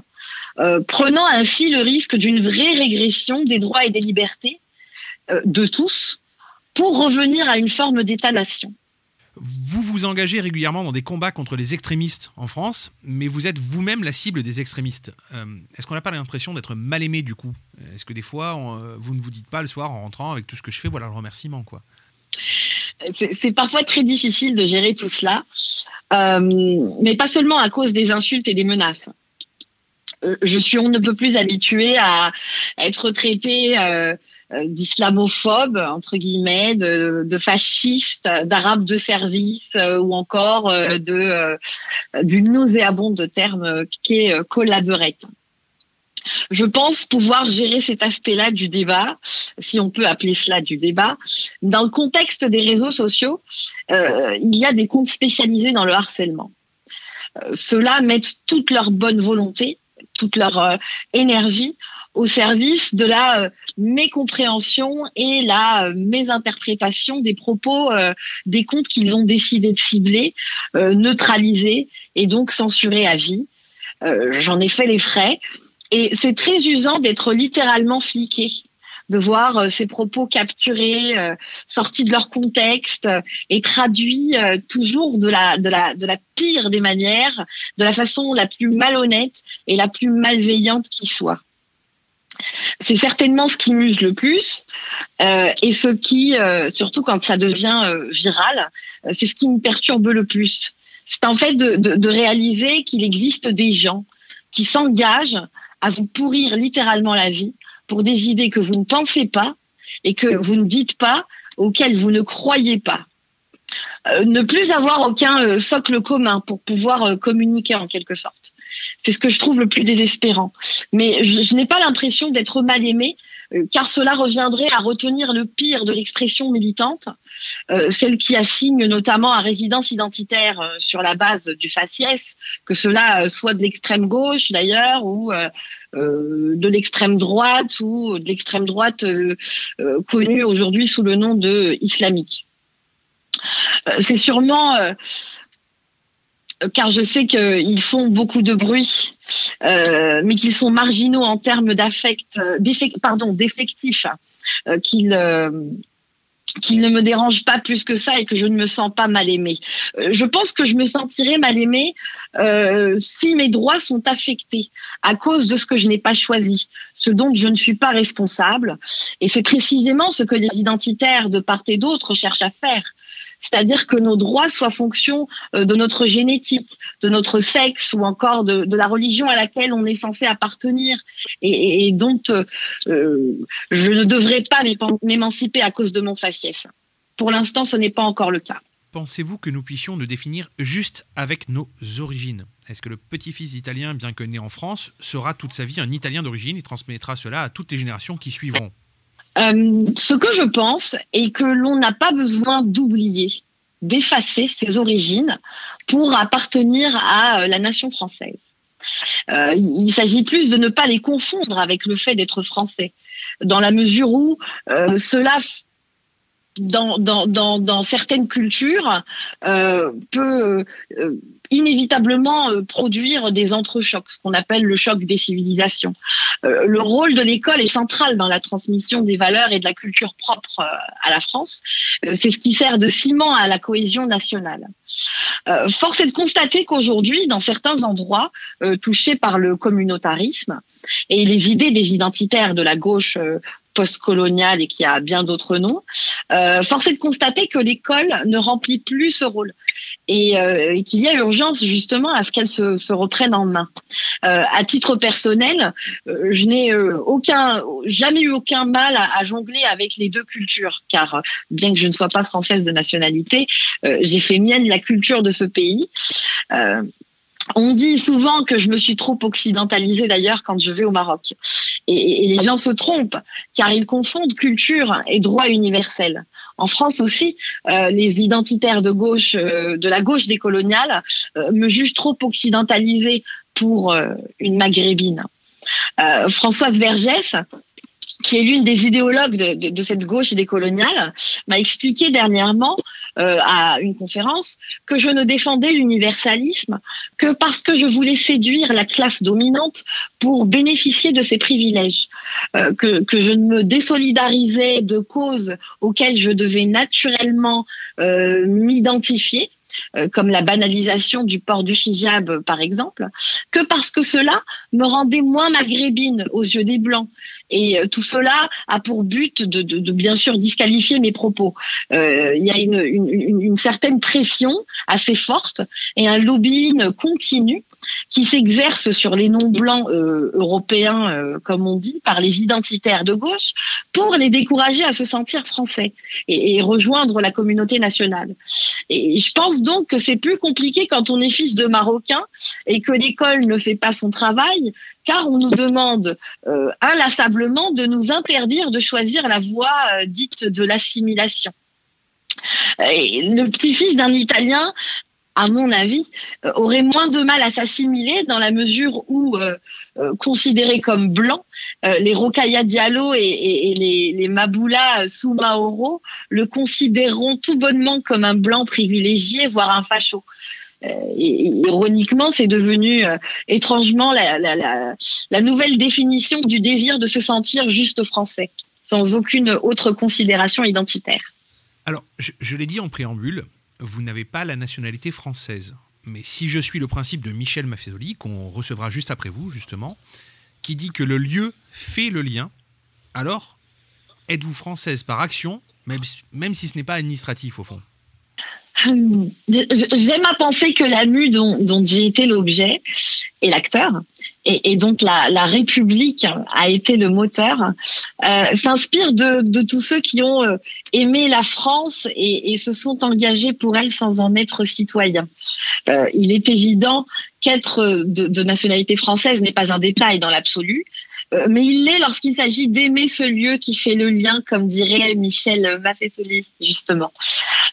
euh, prenant ainsi le risque d'une vraie régression des droits et des libertés euh, de tous pour revenir à une forme d'État-nation. Vous vous engagez régulièrement dans des combats contre les extrémistes en France, mais vous êtes vous-même la cible des extrémistes. Est-ce qu'on n'a pas l'impression d'être mal aimé du coup? Est-ce que des fois, vous ne vous dites pas le soir en rentrant avec tout ce que je fais, voilà le remerciement quoi? C'est parfois très difficile de gérer tout cela, euh, mais pas seulement à cause des insultes et des menaces. Euh, Je suis on ne peut plus habituée à être traitée euh, euh, d'islamophobe, entre guillemets, de, de fasciste, d'arabe de service ou encore de d'une nauséabonde terme euh, qu'est collaborette. Je pense pouvoir gérer cet aspect-là du débat, si on peut appeler cela du débat. Dans le contexte des réseaux sociaux, euh, il y a des comptes spécialisés dans le harcèlement. Euh, Ceux-là mettent toute leur bonne volonté, toute leur euh, énergie au service de la euh, mécompréhension et la euh, mésinterprétation des propos euh, des comptes qu'ils ont décidé de cibler, neutraliser et donc censurer à vie. Euh, J'en ai fait les frais. Et c'est très usant d'être littéralement fliqué, de voir euh, ces propos capturés, euh, sortis de leur contexte euh, et traduits euh, toujours de la, de, la, de la pire des manières, de la façon la plus malhonnête et la plus malveillante qui soit. C'est certainement ce qui muse le plus et ce qui, surtout quand ça devient viral, c'est ce qui me perturbe le plus. c'est en fait de, de, de réaliser qu'il existe des gens qui s'engagent à vous pourrir littéralement la vie pour des idées que vous ne pensez pas et que vous ne dites pas, auxquelles vous ne croyez pas. Euh, ne plus avoir aucun euh, socle commun pour pouvoir euh, communiquer en quelque sorte. C'est ce que je trouve le plus désespérant. Mais je, je n'ai pas l'impression d'être mal aimé, euh, car cela reviendrait à retenir le pire de l'expression militante, euh, celle qui assigne notamment à résidence identitaire euh, sur la base du faciès, que cela euh, soit de l'extrême gauche d'ailleurs, ou euh, euh, de l'extrême droite, ou de l'extrême droite euh, euh, connue aujourd'hui sous le nom de islamique. Euh, C'est sûrement euh, car je sais qu'ils font beaucoup de bruit, euh, mais qu'ils sont marginaux en termes d'affect, pardon, d'effectifs, euh, qu'ils euh, qu'ils ne me dérangent pas plus que ça et que je ne me sens pas mal aimée. Je pense que je me sentirais mal aimée si mes droits sont affectés à cause de ce que je n'ai pas choisi, ce dont je ne suis pas responsable. Et c'est précisément ce que les identitaires de part et d'autre cherchent à faire c'est-à-dire que nos droits soient fonction euh, de notre génétique, de notre sexe ou encore de, la religion à laquelle on est censé appartenir et, et- dont euh, euh, je ne devrais pas m'émanciper à cause de mon faciès. Pour l'instant, ce n'est pas encore le cas. Pensez-vous que nous puissions nous définir juste avec nos origines? Est-ce que le petit-fils d'Italien, bien que né en France, sera toute sa vie un Italien d'origine et transmettra cela à toutes les générations qui suivront? Euh, ce que je pense est que l'on n'a pas besoin d'oublier, d'effacer ses origines pour appartenir à euh, la nation française. Euh, il s'agit plus de ne pas les confondre avec le fait d'être français, dans la mesure où cela, dans, dans, dans, dans certaines cultures, peut inévitablement euh, produire des entrechocs, ce qu'on appelle le choc des civilisations. Euh, le rôle de l'école est central dans la transmission des valeurs et de la culture propre euh, à la France. C'est ce qui sert de ciment à la cohésion nationale. Force est de constater qu'aujourd'hui, dans certains endroits touchés par le communautarisme et les idées des identitaires de la gauche postcoloniale et qui a bien d'autres noms, euh, force est de constater que l'école ne remplit plus ce rôle et, euh, et qu'il y a urgence justement à ce qu'elle se, se reprenne en main. Euh, à titre personnel, euh, je n'ai euh, aucun, jamais eu aucun mal à, à jongler avec les deux cultures, car euh, bien que je ne sois pas française de nationalité, j'ai fait mienne la culture de ce pays. On dit souvent que je me suis trop occidentalisée d'ailleurs quand je vais au Maroc. Et, les gens se trompent, car ils confondent culture et droit universel. En France aussi, euh, les identitaires de gauche, euh, de la gauche décoloniale, euh, me jugent trop occidentalisée pour une maghrébine. Françoise Vergès, qui est l'une des idéologues de, cette gauche décoloniale, m'a expliqué dernièrement euh, à une conférence que je ne défendais l'universalisme que parce que je voulais séduire la classe dominante pour bénéficier de ses privilèges, Euh, que, que je ne me désolidarisais de causes auxquelles je devais naturellement euh, m'identifier euh, comme la banalisation du port du hijab, par exemple, que parce que cela me rendait moins maghrébine aux yeux des Blancs. Et euh, tout cela a pour but de, de- bien sûr disqualifier mes propos. Euh, Il y a une certaine pression assez forte et un lobbying continu qui s'exerce sur les non-blancs euh, européens, euh, comme on dit, par les identitaires de gauche, pour les décourager à se sentir français et, rejoindre la communauté nationale. Et je pense donc que c'est plus compliqué quand on est fils de Marocains et que l'école ne fait pas son travail, car on nous demande euh, inlassablement de nous interdire de choisir la voie dite de l'assimilation. Le petit-fils d'un Italien, à mon avis, euh, aurait moins de mal à s'assimiler dans la mesure où, euh, euh, considérés comme blancs, euh, les Rokhaya Diallo et, et- et les, les Maboula Soumaoro le considéreront tout bonnement comme un blanc privilégié, voire un facho. Euh, et- et ironiquement, c'est devenu euh, étrangement la, la- la- la nouvelle définition du désir de se sentir juste français, sans aucune autre considération identitaire. Alors, je, je l'ai dit en préambule, vous n'avez pas la nationalité française. Mais si je suis le principe de Michel Maffezoli, qu'on recevra juste après vous, justement, qui dit que le lieu fait le lien, alors êtes-vous française par action, même, si- même si ce n'est pas administratif au fond? J'aime à penser que la mue dont, j'ai été l'objet et l'acteur, et, et donc la, République a été le moteur, euh, s'inspire de, tous ceux qui ont euh, aimé la France et, se sont engagés pour elle sans en être citoyens. Euh, il est évident qu'être de, nationalité française n'est pas un détail dans l'absolu, euh, mais il l'est lorsqu'il s'agit d'aimer ce lieu qui fait le lien, comme dirait Michel Maffesoli, justement.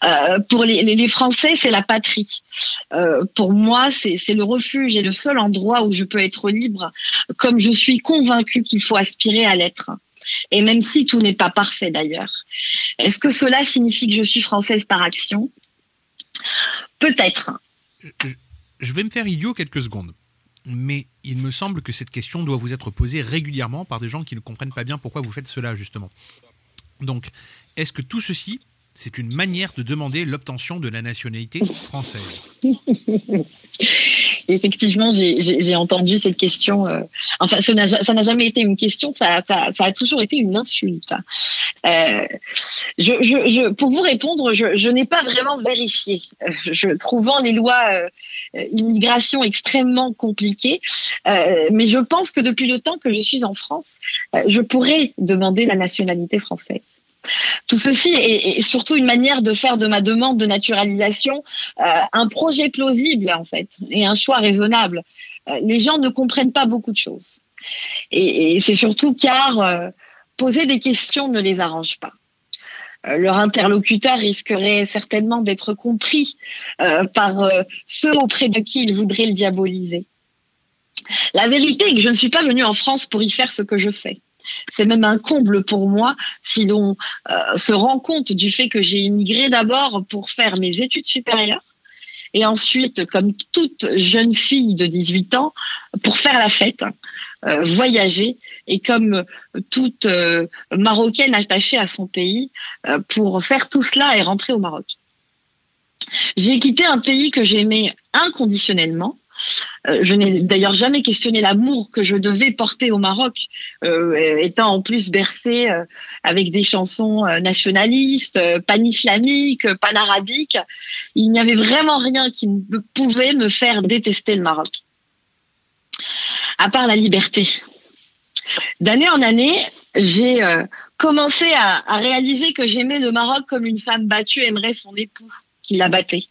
Euh, pour les, Français, c'est la patrie. Euh, pour moi, c'est le refuge et le seul endroit où je peux être libre, comme je suis convaincue qu'il faut aspirer à l'être. Et même si tout n'est pas parfait d'ailleurs. Est-ce que cela signifie que je suis française par action? Peut-être. Je vais me faire idiot quelques secondes. Mais il me semble que cette question doit vous être posée régulièrement par des gens qui ne comprennent pas bien pourquoi vous faites cela, justement. Donc, est-ce que tout ceci, c'est une manière de demander l'obtention de la nationalité française? Effectivement, j'ai- entendu cette question. euh, enfin, ça n'a jamais été une question, ça, a toujours été une insulte. Euh, pour vous répondre, je, n'ai pas vraiment vérifié. Euh, Je trouvant les lois euh, immigration extrêmement compliquées, mais je pense que depuis le temps que je suis en France, je pourrais demander la nationalité française. Tout ceci est, surtout une manière de faire de ma demande de naturalisation euh, un projet plausible en fait et un choix raisonnable. Euh, les gens ne comprennent pas beaucoup de choses et, c'est surtout car euh, poser des questions ne les arrange pas. Leur interlocuteur risquerait certainement d'être compris par ceux auprès de qui ils voudraient le diaboliser. La vérité est que je ne suis pas venue en France pour y faire ce que je fais. C'est même un comble pour moi si l'on euh, se rend compte du fait que j'ai immigré d'abord pour faire mes études supérieures et ensuite, comme toute jeune fille de 18 ans, pour faire la fête, euh, voyager et comme toute euh, Marocaine attachée à son pays, pour faire tout cela et rentrer au Maroc. J'ai quitté un pays que j'aimais inconditionnellement. Euh, je n'ai d'ailleurs jamais questionné l'amour que je devais porter au Maroc, euh, étant en plus bercée euh, avec des chansons nationalistes, paniflamiques, euh, panarabiques. Il n'y avait vraiment rien qui pouvait me faire détester le Maroc, à part la liberté. D'année en année, j'ai commencé à, à réaliser que j'aimais le Maroc comme une femme battue aimerait son époux qui la battait.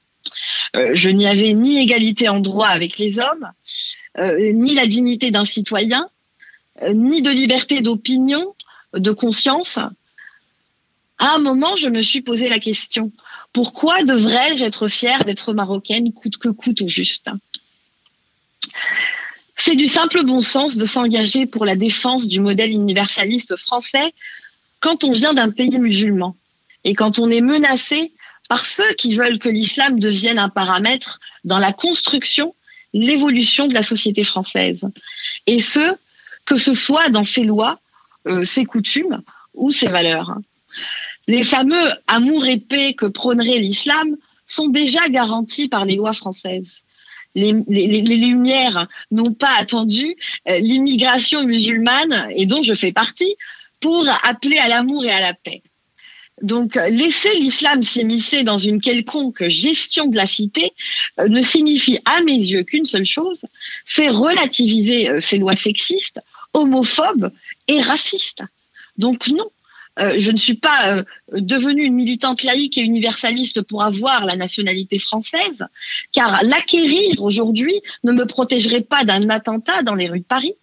Euh, je n'y avais ni égalité en droit avec les hommes, euh, ni la dignité d'un citoyen, euh, ni de liberté d'opinion, de conscience. À un moment, je me suis posé la question pourquoi devrais-je être fière d'être marocaine coûte que coûte au juste? C'est du simple bon sens de s'engager pour la défense du modèle universaliste français quand on vient d'un pays musulman et quand on est menacé par ceux qui veulent que l'islam devienne un paramètre dans la construction, l'évolution de la société française. Et ce, que ce soit dans ses lois, euh, ses coutumes ou ses valeurs. Les fameux amour et paix que prônerait l'islam sont déjà garantis par les lois françaises. Les, les, les Lumières n'ont pas attendu euh, l'immigration musulmane, et dont je fais partie, pour appeler à l'amour et à la paix. Donc, laisser l'islam s'immiscer dans une quelconque gestion de la cité euh, ne signifie à mes yeux qu'une seule chose, c'est relativiser euh, ces lois sexistes, homophobes et racistes. Donc non, euh, je ne suis pas euh, devenue une militante laïque et universaliste pour avoir la nationalité française, car l'acquérir aujourd'hui ne me protégerait pas d'un attentat dans les rues de Paris.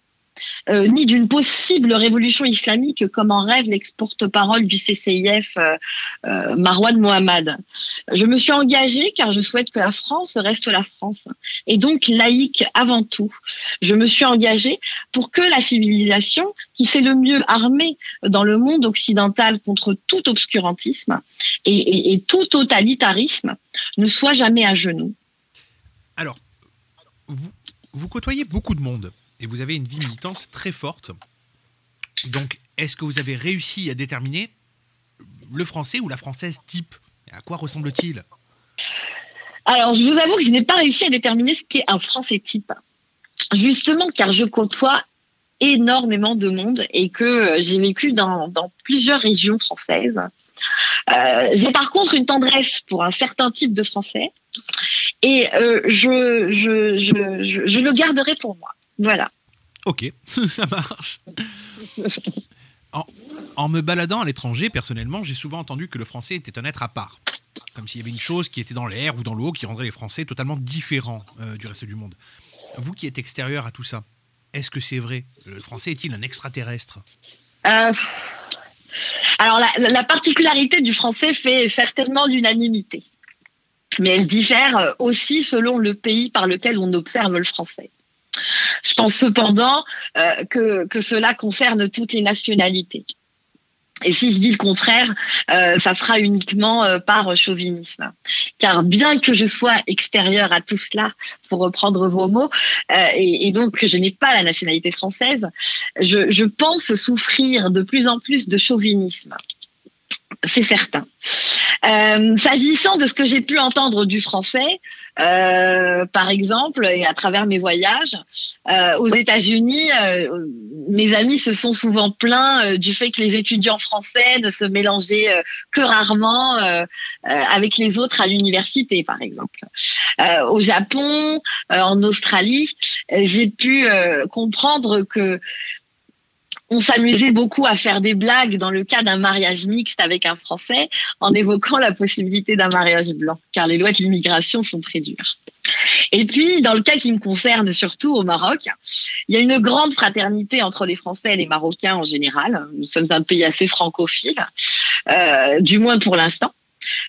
Euh, ni d'une possible révolution islamique comme en rêve l'ex-porte-parole du CCIF euh, euh, Marwan Mohammad. Je me suis engagée car je souhaite que la France reste la France et donc laïque avant tout. Je me suis engagée pour que la civilisation qui s'est le mieux armée dans le monde occidental contre tout obscurantisme et, tout totalitarisme ne soit jamais à genoux. Alors, vous côtoyez beaucoup de monde et vous avez une vie militante très forte. Donc, est-ce que vous avez réussi à déterminer le français ou la française type? À quoi ressemble-t-il? Alors, je vous avoue que je n'ai pas réussi à déterminer ce qu'est un français type. Justement, car je côtoie énormément de monde et que j'ai vécu dans, plusieurs régions françaises Euh, J'ai par contre une tendresse pour un certain type de Français et euh, je le garderai pour moi. Voilà. Ok, ça marche. En, en me baladant à l'étranger, personnellement, j'ai souvent entendu que le français était un être à part. Comme s'il y avait une chose qui était dans l'air ou dans l'eau qui rendrait les Français totalement différents euh, du reste du monde. Vous qui êtes extérieur à tout ça, est-ce que c'est vrai? Le français est-il un extraterrestre? Euh, alors la, la particularité du français fait certainement l'unanimité, mais elle diffère euh, aussi selon le pays par lequel on observe le français. Je pense cependant euh, que, que cela concerne toutes les nationalités. Et si je dis le contraire, euh, ça sera uniquement euh, par chauvinisme. Car bien que je sois extérieure à tout cela, pour reprendre vos mots, euh, et, et donc que je n'ai pas la nationalité française, je, je pense souffrir de plus en plus de chauvinisme. C'est certain. Euh, S'agissant de ce que j'ai pu entendre du français, euh, par exemple, et à travers mes voyages, euh, aux États-Unis, euh, mes amis se sont souvent plaints euh, du fait que les étudiants français ne se mélangeaient que rarement avec les autres à l'université, par exemple. Au Japon, en Australie, j'ai pu comprendre que on s'amusait beaucoup à faire des blagues dans le cas d'un mariage mixte avec un Français en évoquant la possibilité d'un mariage blanc, car les lois de l'immigration sont très dures. Et puis, dans le cas qui me concerne surtout au Maroc, il y a une grande fraternité entre les Français et les Marocains en général. Nous sommes un pays assez francophile, euh, du moins pour l'instant.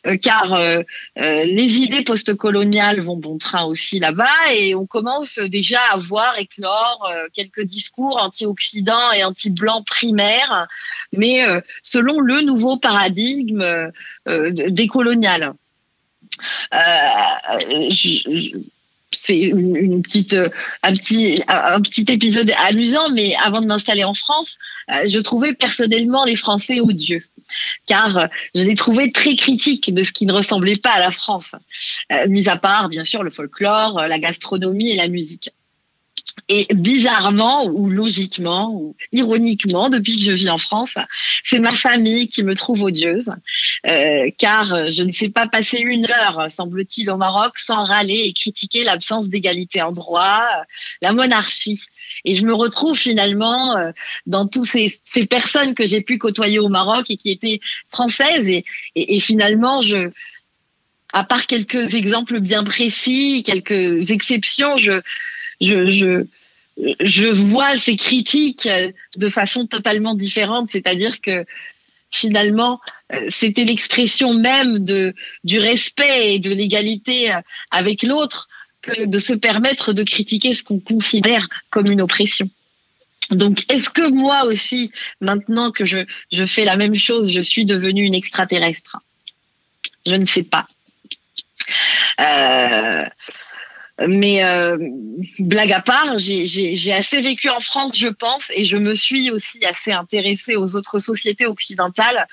Euh, car euh, euh, les idées postcoloniales vont bon train aussi là-bas et on commence déjà à voir éclore quelques discours anti-Occident et anti-blanc primaires, mais selon le nouveau paradigme décolonial. C'est une, petite, un petit, épisode amusant, mais avant de m'installer en France, je trouvais personnellement les Français odieux, car euh, je les trouvais très critiques de ce qui ne ressemblait pas à la France, euh, mis à part bien sûr le folklore, euh, la gastronomie et la musique. Et bizarrement ou logiquement ou ironiquement, depuis que je vis en France, c'est ma famille qui me trouve odieuse, car je ne sais pas passer une heure, semble-t-il, au Maroc sans râler et critiquer l'absence d'égalité en droit, la monarchie. Et je me retrouve finalement euh, dans tous ces, personnes que j'ai pu côtoyer au Maroc et qui étaient françaises. Et, finalement, je, à part quelques exemples bien précis, quelques exceptions, je, je, vois ces critiques euh, de façon totalement différente. C'est-à-dire que finalement, euh, c'était l'expression même de, du respect et de l'égalité avec l'autre de se permettre de critiquer ce qu'on considère comme une oppression. Donc, est-ce que moi aussi, maintenant que je, je fais la même chose, je suis devenue une extraterrestre? Je ne sais pas. Euh, mais euh, blague à part, j'ai- assez vécu en France, je pense, et je me suis aussi assez intéressée aux autres sociétés occidentales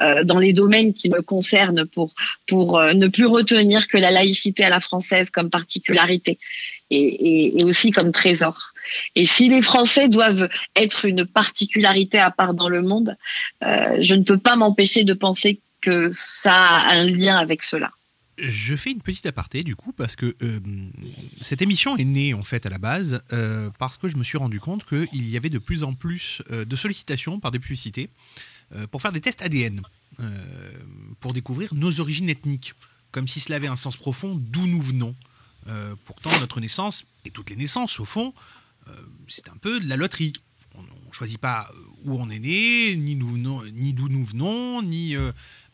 euh, dans les domaines qui me concernent pour euh, ne plus retenir que la laïcité à la française comme particularité et, et, aussi comme trésor. Et si les Français doivent être une particularité à part dans le monde, je ne peux pas m'empêcher de penser que ça a un lien avec cela. Je fais une petite aparté du coup parce que euh, cette émission est née en fait à la base euh, parce que je me suis rendu compte qu'il y avait de plus en plus euh, de sollicitations par des publicités pour faire des tests ADN pour découvrir nos origines ethniques, comme si cela avait un sens profond d'où nous venons. Pourtant notre naissance et toutes les naissances au fond c'est un peu de la loterie. On ne choisit pas où on est né, ni d'où nous venons, ni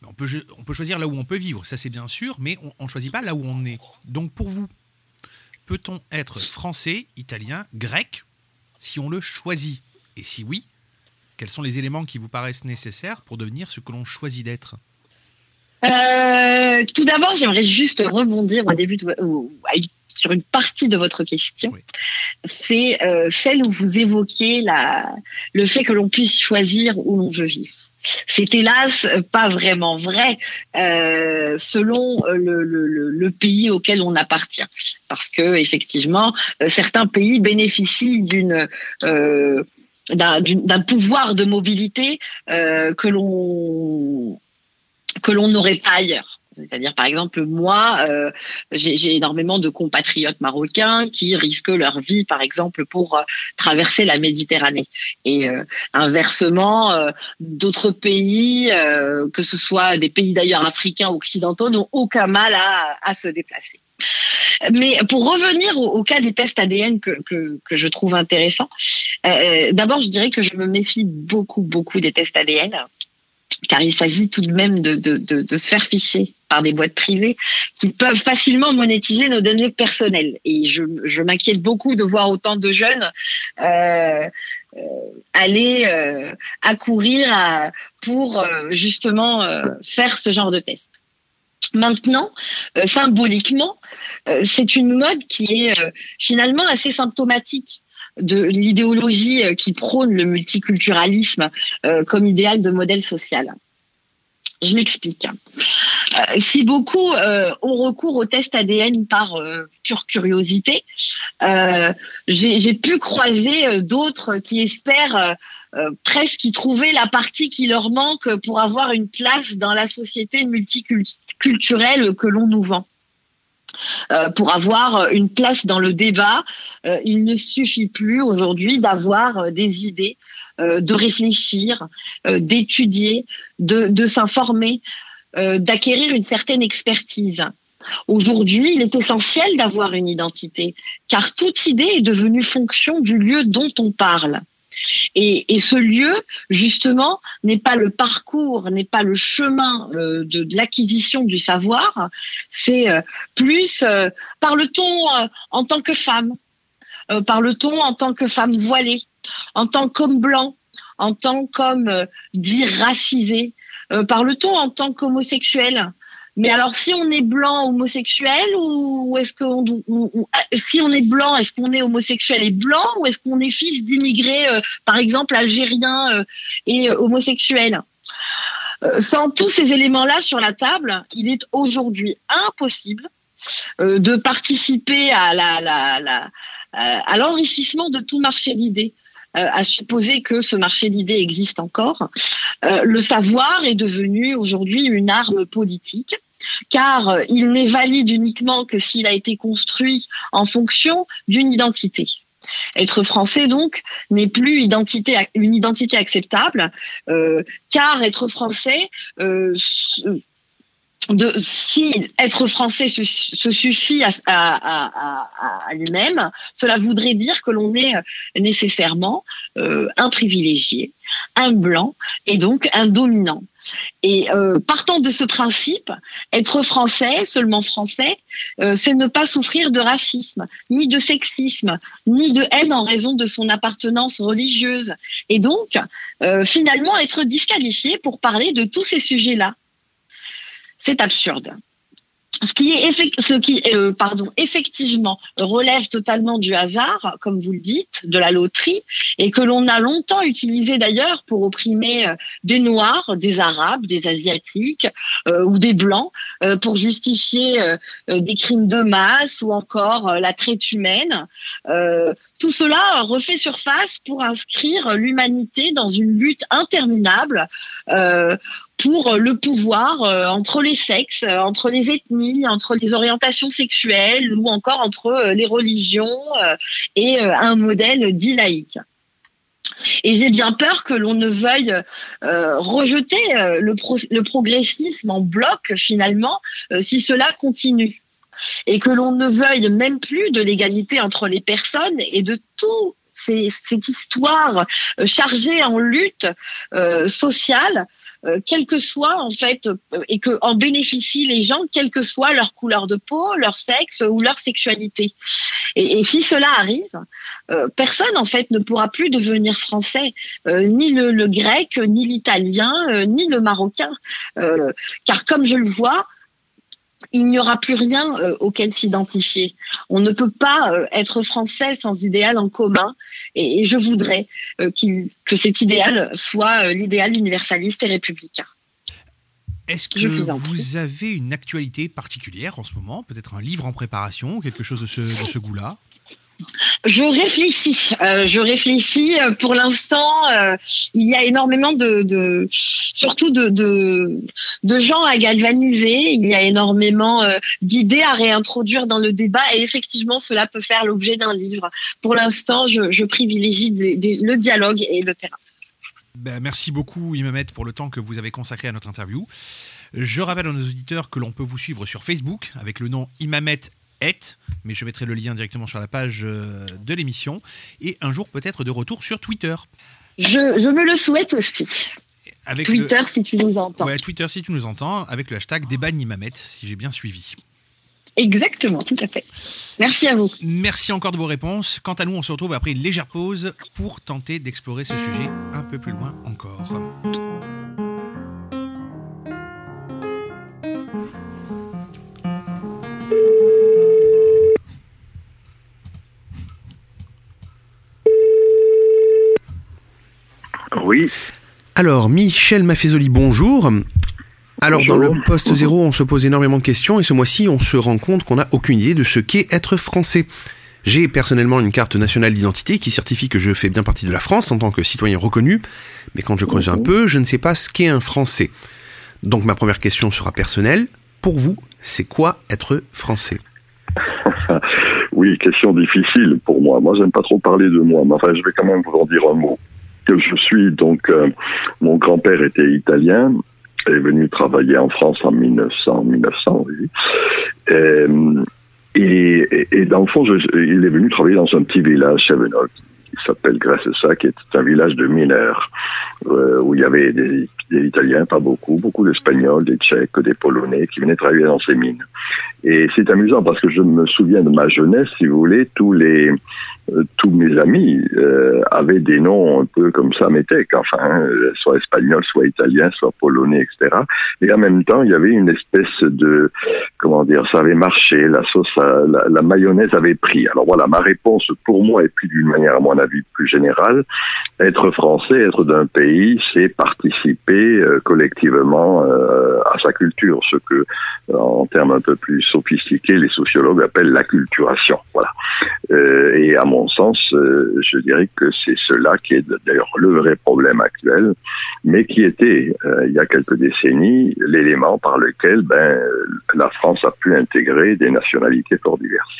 on peut, on peut choisir là où on peut vivre, ça c'est bien sûr, mais on ne choisit pas là où on est. Donc pour vous, peut-on être français, italien, grec si on le choisit? Et si oui, quels sont les éléments qui vous paraissent nécessaires pour devenir ce que l'on choisit d'être? Euh, tout d'abord, j'aimerais juste rebondir au début de, sur une partie de votre question. C'est euh, celle où vous évoquez la, le fait que l'on puisse choisir où l'on veut vivre. C'est hélas pas vraiment vrai euh, selon le, le, pays auquel on appartient, parce que effectivement, euh, certains pays bénéficient euh, d'un pouvoir de mobilité euh, que l'on que l'on n'aurait pas ailleurs. C'est-à-dire, par exemple, moi, euh, j'ai énormément de compatriotes marocains qui risquent leur vie, par exemple, pour euh, traverser la Méditerranée. Et euh, inversement, euh, d'autres pays, euh, que ce soit des pays d'ailleurs africains, occidentaux, n'ont aucun mal à, à se déplacer. Mais pour revenir au, au cas des tests ADN que, que, que je trouve intéressant, euh, d'abord je dirais que je me méfie beaucoup, beaucoup des tests ADN, car il s'agit tout de même de, se faire ficher par des boîtes privées qui peuvent facilement monétiser nos données personnelles. Et je, m'inquiète beaucoup de voir autant de jeunes euh, euh, aller euh, accourir pour justement faire ce genre de test. Maintenant, symboliquement, c'est une mode qui est finalement assez symptomatique de l'idéologie euh, qui prône le multiculturalisme euh, comme idéal de modèle social. Je m'explique. Euh, si beaucoup ont recours au test ADN par pure curiosité, j'ai pu croiser d'autres qui espèrent presque y trouver la partie qui leur manque pour avoir une place dans la société multiculturelle que l'on nous vend. Euh, pour avoir une place dans le débat, euh, il ne suffit plus aujourd'hui d'avoir euh, des idées, euh, de réfléchir, euh, d'étudier, de, s'informer, euh, d'acquérir une certaine expertise. Aujourd'hui, il est essentiel d'avoir une identité, car toute idée est devenue fonction du lieu dont on parle. Et, ce lieu, justement, n'est pas le parcours, n'est pas le chemin euh, de, l'acquisition du savoir, c'est euh, plus euh, parle-t-on en tant que femme, parle-t-on en tant que femme voilée, en tant qu'homme blanc, en tant qu'homme dit racisé, parle-t-on en tant qu'homosexuel mais alors, si on est blanc homosexuel ou est-ce on- si on est blanc, est-ce qu'on est homosexuel et blanc ou est-ce qu'on est fils d'immigrés, euh, par exemple algériens euh, et euh, homosexuels? Euh, Sans tous ces éléments-là sur la table, il est aujourd'hui impossible euh, de participer à la, la, la- à l'enrichissement de tout marché d'idées. Euh, à supposer que ce marché d'idées existe encore, euh, le savoir est devenu aujourd'hui une arme politique car euh, il n'est valide uniquement que s'il a été construit en fonction d'une identité. Être français, donc, n'est plus une identité acceptable, euh, car être français, euh, de, si être français se, suffit à, lui-même, cela voudrait dire que l'on est nécessairement euh, un privilégié, un blanc et donc un dominant. Et euh, partant de ce principe, être français, seulement français, euh, c'est ne pas souffrir de racisme, ni de sexisme, ni de haine en raison de son appartenance religieuse. Et donc, finalement, être disqualifié pour parler de tous ces sujets-là c'est absurde. Ce qui est ce qui euh, pardon effectivement relève totalement du hasard, comme vous le dites, de la loterie, et que l'on a longtemps utilisé d'ailleurs pour opprimer euh, des noirs, des arabes, des asiatiques euh, ou des blancs, euh, pour justifier euh, des crimes de masse ou encore la traite humaine. Tout cela refait surface pour inscrire l'humanité dans une lutte interminable. Euh, pour le pouvoir euh, entre les sexes, euh, entre les ethnies, entre les orientations sexuelles ou encore entre euh, les religions euh, et euh, un modèle dit laïque. Et j'ai bien peur que l'on ne veuille euh, rejeter euh, le, pro- le progressisme en bloc finalement euh, si cela continue. Et que l'on ne veuille même plus de l'égalité entre les personnes et de tout cette histoire euh, chargée en lutte euh, sociale euh, quel que soit en fait, euh, et que en bénéficient les gens, quelle que soit leur couleur de peau, leur sexe ou leur sexualité. Et, et si cela arrive, euh, personne en fait ne pourra plus devenir français, euh, ni le, le grec, ni l'italien, euh, ni le marocain, Euh, car comme je le vois, il n'y aura plus rien euh, auquel s'identifier. On ne peut pas euh, être français sans idéal en commun, et, et je voudrais euh, que cet idéal soit l'idéal universaliste et républicain. Est-ce que vous, avez une actualité particulière en ce moment? Peut-être un livre en préparation, quelque chose de ce, de ce goût-là? Je réfléchis. Euh, je réfléchis. Euh, Pour l'instant, euh, il y a énormément de, surtout de, de, gens à galvaniser. Il y a énormément d'idées à réintroduire dans le débat et effectivement, cela peut faire l'objet d'un livre. Pour l'instant, je, privilégie le dialogue et le terrain. Ben, merci beaucoup Imamet pour le temps que vous avez consacré à notre interview. Je rappelle à nos auditeurs que l'on peut vous suivre sur Facebook avec le nom Imamet mais je mettrai le lien directement sur la page euh, de l'émission, et un jour peut-être de retour sur Twitter. Je, je me le souhaite aussi. Avec Twitter, le- si tu nous entends. Ouais, Twitter si tu nous entends, avec le hashtag débat Imamet, si j'ai bien suivi. Exactement, tout à fait. Merci à vous. Merci encore de vos réponses. Quant à nous, on se retrouve après une légère pause pour tenter d'explorer ce sujet un peu plus loin encore. Oui. Alors, Michel Maffezoli, bonjour. Alors, dans le poste zéro, on se pose énormément de questions et ce mois-ci, on se rend compte qu'on n'a aucune idée de ce qu'est être français. J'ai personnellement une carte nationale d'identité qui certifie que je fais bien partie de la France en tant que citoyen reconnu, mais quand je creuse un peu, je ne sais pas ce qu'est un Français. Donc ma première question sera personnelle. Pour vous, c'est quoi être français? Oui, question difficile pour moi. Moi, j'aime pas trop parler de moi, mais enfin, je vais quand même vous en dire un mot. Que je suis donc, euh, mon grand-père était italien, est venu travailler en France en 1900, 1900, oui. Et, dans le fond, il est venu travailler dans un petit village, Chevenol, qui s'appelle Gracessa, qui est un village de mineurs, euh, où il y avait des, Italiens, pas beaucoup, beaucoup d'Espagnols, des Tchèques, des Polonais, qui venaient travailler dans ces mines. Et c'est amusant parce que je me souviens de ma jeunesse, si vous voulez, tous les tous mes amis euh, avaient des noms un peu comme ça métèque, enfin, hein, soit espagnol, soit italien, soit polonais, etc. Et en même temps, il y avait une espèce de, comment dire, ça avait marché, la sauce, la, la mayonnaise avait pris. Alors voilà, ma réponse pour moi, et puis d'une manière à mon avis plus générale, être français, être d'un pays, c'est participer euh, collectivement euh, à sa culture, ce que, euh, en termes un peu plus sophistiqués, les sociologues appellent l'acculturation. Voilà. Euh, et à mon sens, euh, je dirais que c'est cela qui est d'ailleurs le vrai problème actuel, mais qui était, euh, il y a quelques décennies, l'élément par lequel ben, la France a pu intégrer des nationalités fort diverses.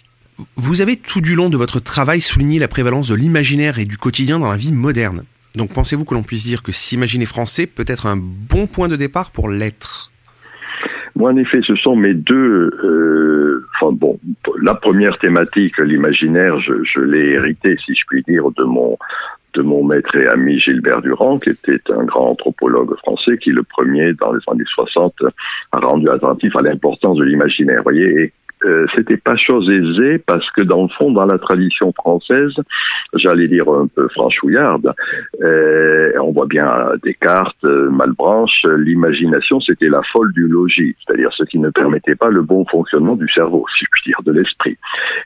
Vous avez tout du long de votre travail souligné la prévalence de l'imaginaire et du quotidien dans la vie moderne. Donc pensez-vous que l'on puisse dire que s'imaginer français peut être un bon point de départ pour l'être? Moi, en effet, ce sont mes deux. euh, Enfin bon, la première thématique, l'imaginaire, je, l'ai hérité, si je puis dire, de mon de mon maître et ami Gilbert Durand, qui était un grand anthropologue français, qui le premier, dans les années 60, a rendu attentif à l'importance de l'imaginaire. Voyez, euh, c'était pas chose aisée parce que dans le fond, dans la tradition française, j'allais dire un peu franchouillarde, euh, on voit bien Descartes, euh, Malebranche, euh, l'imagination c'était la folle du logis, c'est-à-dire ce qui ne permettait pas le bon fonctionnement du cerveau, si je puis dire, de l'esprit.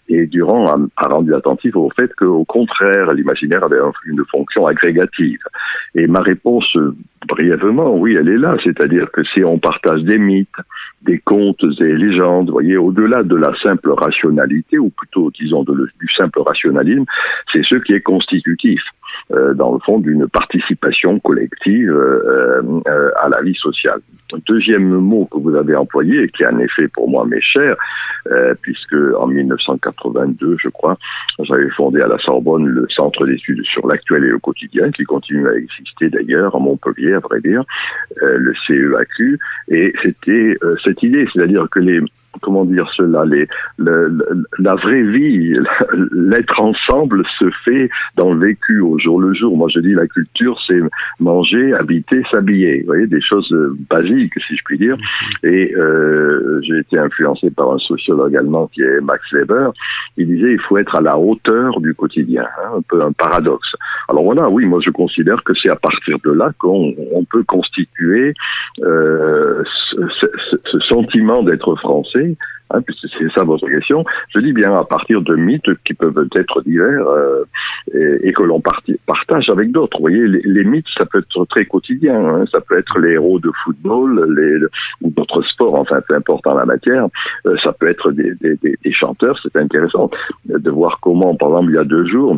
Et Durand a, a rendu attentif au fait qu'au contraire, l'imaginaire avait un- une fonction agrégative. Et ma réponse, brièvement, oui, elle est là, c'est-à-dire que si on partage des mythes, des contes et légendes, voyez, au-delà de la simple rationalité, ou plutôt, disons, du simple rationalisme, c'est ce qui est constitutif, dans le fond, d'une participation collective euh, euh, à la vie sociale. Deuxième mot que vous avez employé, qui en effet pour moi m'est cher, euh, puisque en 1982, je crois, j'avais fondé à la Sorbonne le Centre d'études sur l'actuel et le quotidien, qui continue à exister d'ailleurs à Montpellier, à vrai dire, euh, le CEAQ, et c'était euh, cette idée, c'est-à-dire que les comment dire cela, les, le- le- la vraie vie, l'être ensemble se fait dans le vécu au jour le jour. Moi, je dis la culture, c'est manger, habiter, s'habiller. Vous voyez, des choses euh, basiques, si je puis dire. Et euh, j'ai été influencé par un sociologue allemand qui est Max Weber. Il disait il faut être à la hauteur du quotidien, hein, un peu un paradoxe. Alors voilà, oui, moi je considère que c'est à partir de là qu'on on peut constituer euh, ce, ce- ce sentiment d'être français, hein, c'est ça votre question. Je dis bien à partir de mythes qui peuvent être divers euh, et, que l'on partage avec d'autres. Vous voyez, les, mythes, ça peut être très quotidien. hein. Ça peut être les héros de football ou d'autres sports, enfin, peu importe en la matière. Euh, ça peut être des, chanteurs. C'est intéressant de voir comment, par exemple, il y a deux jours,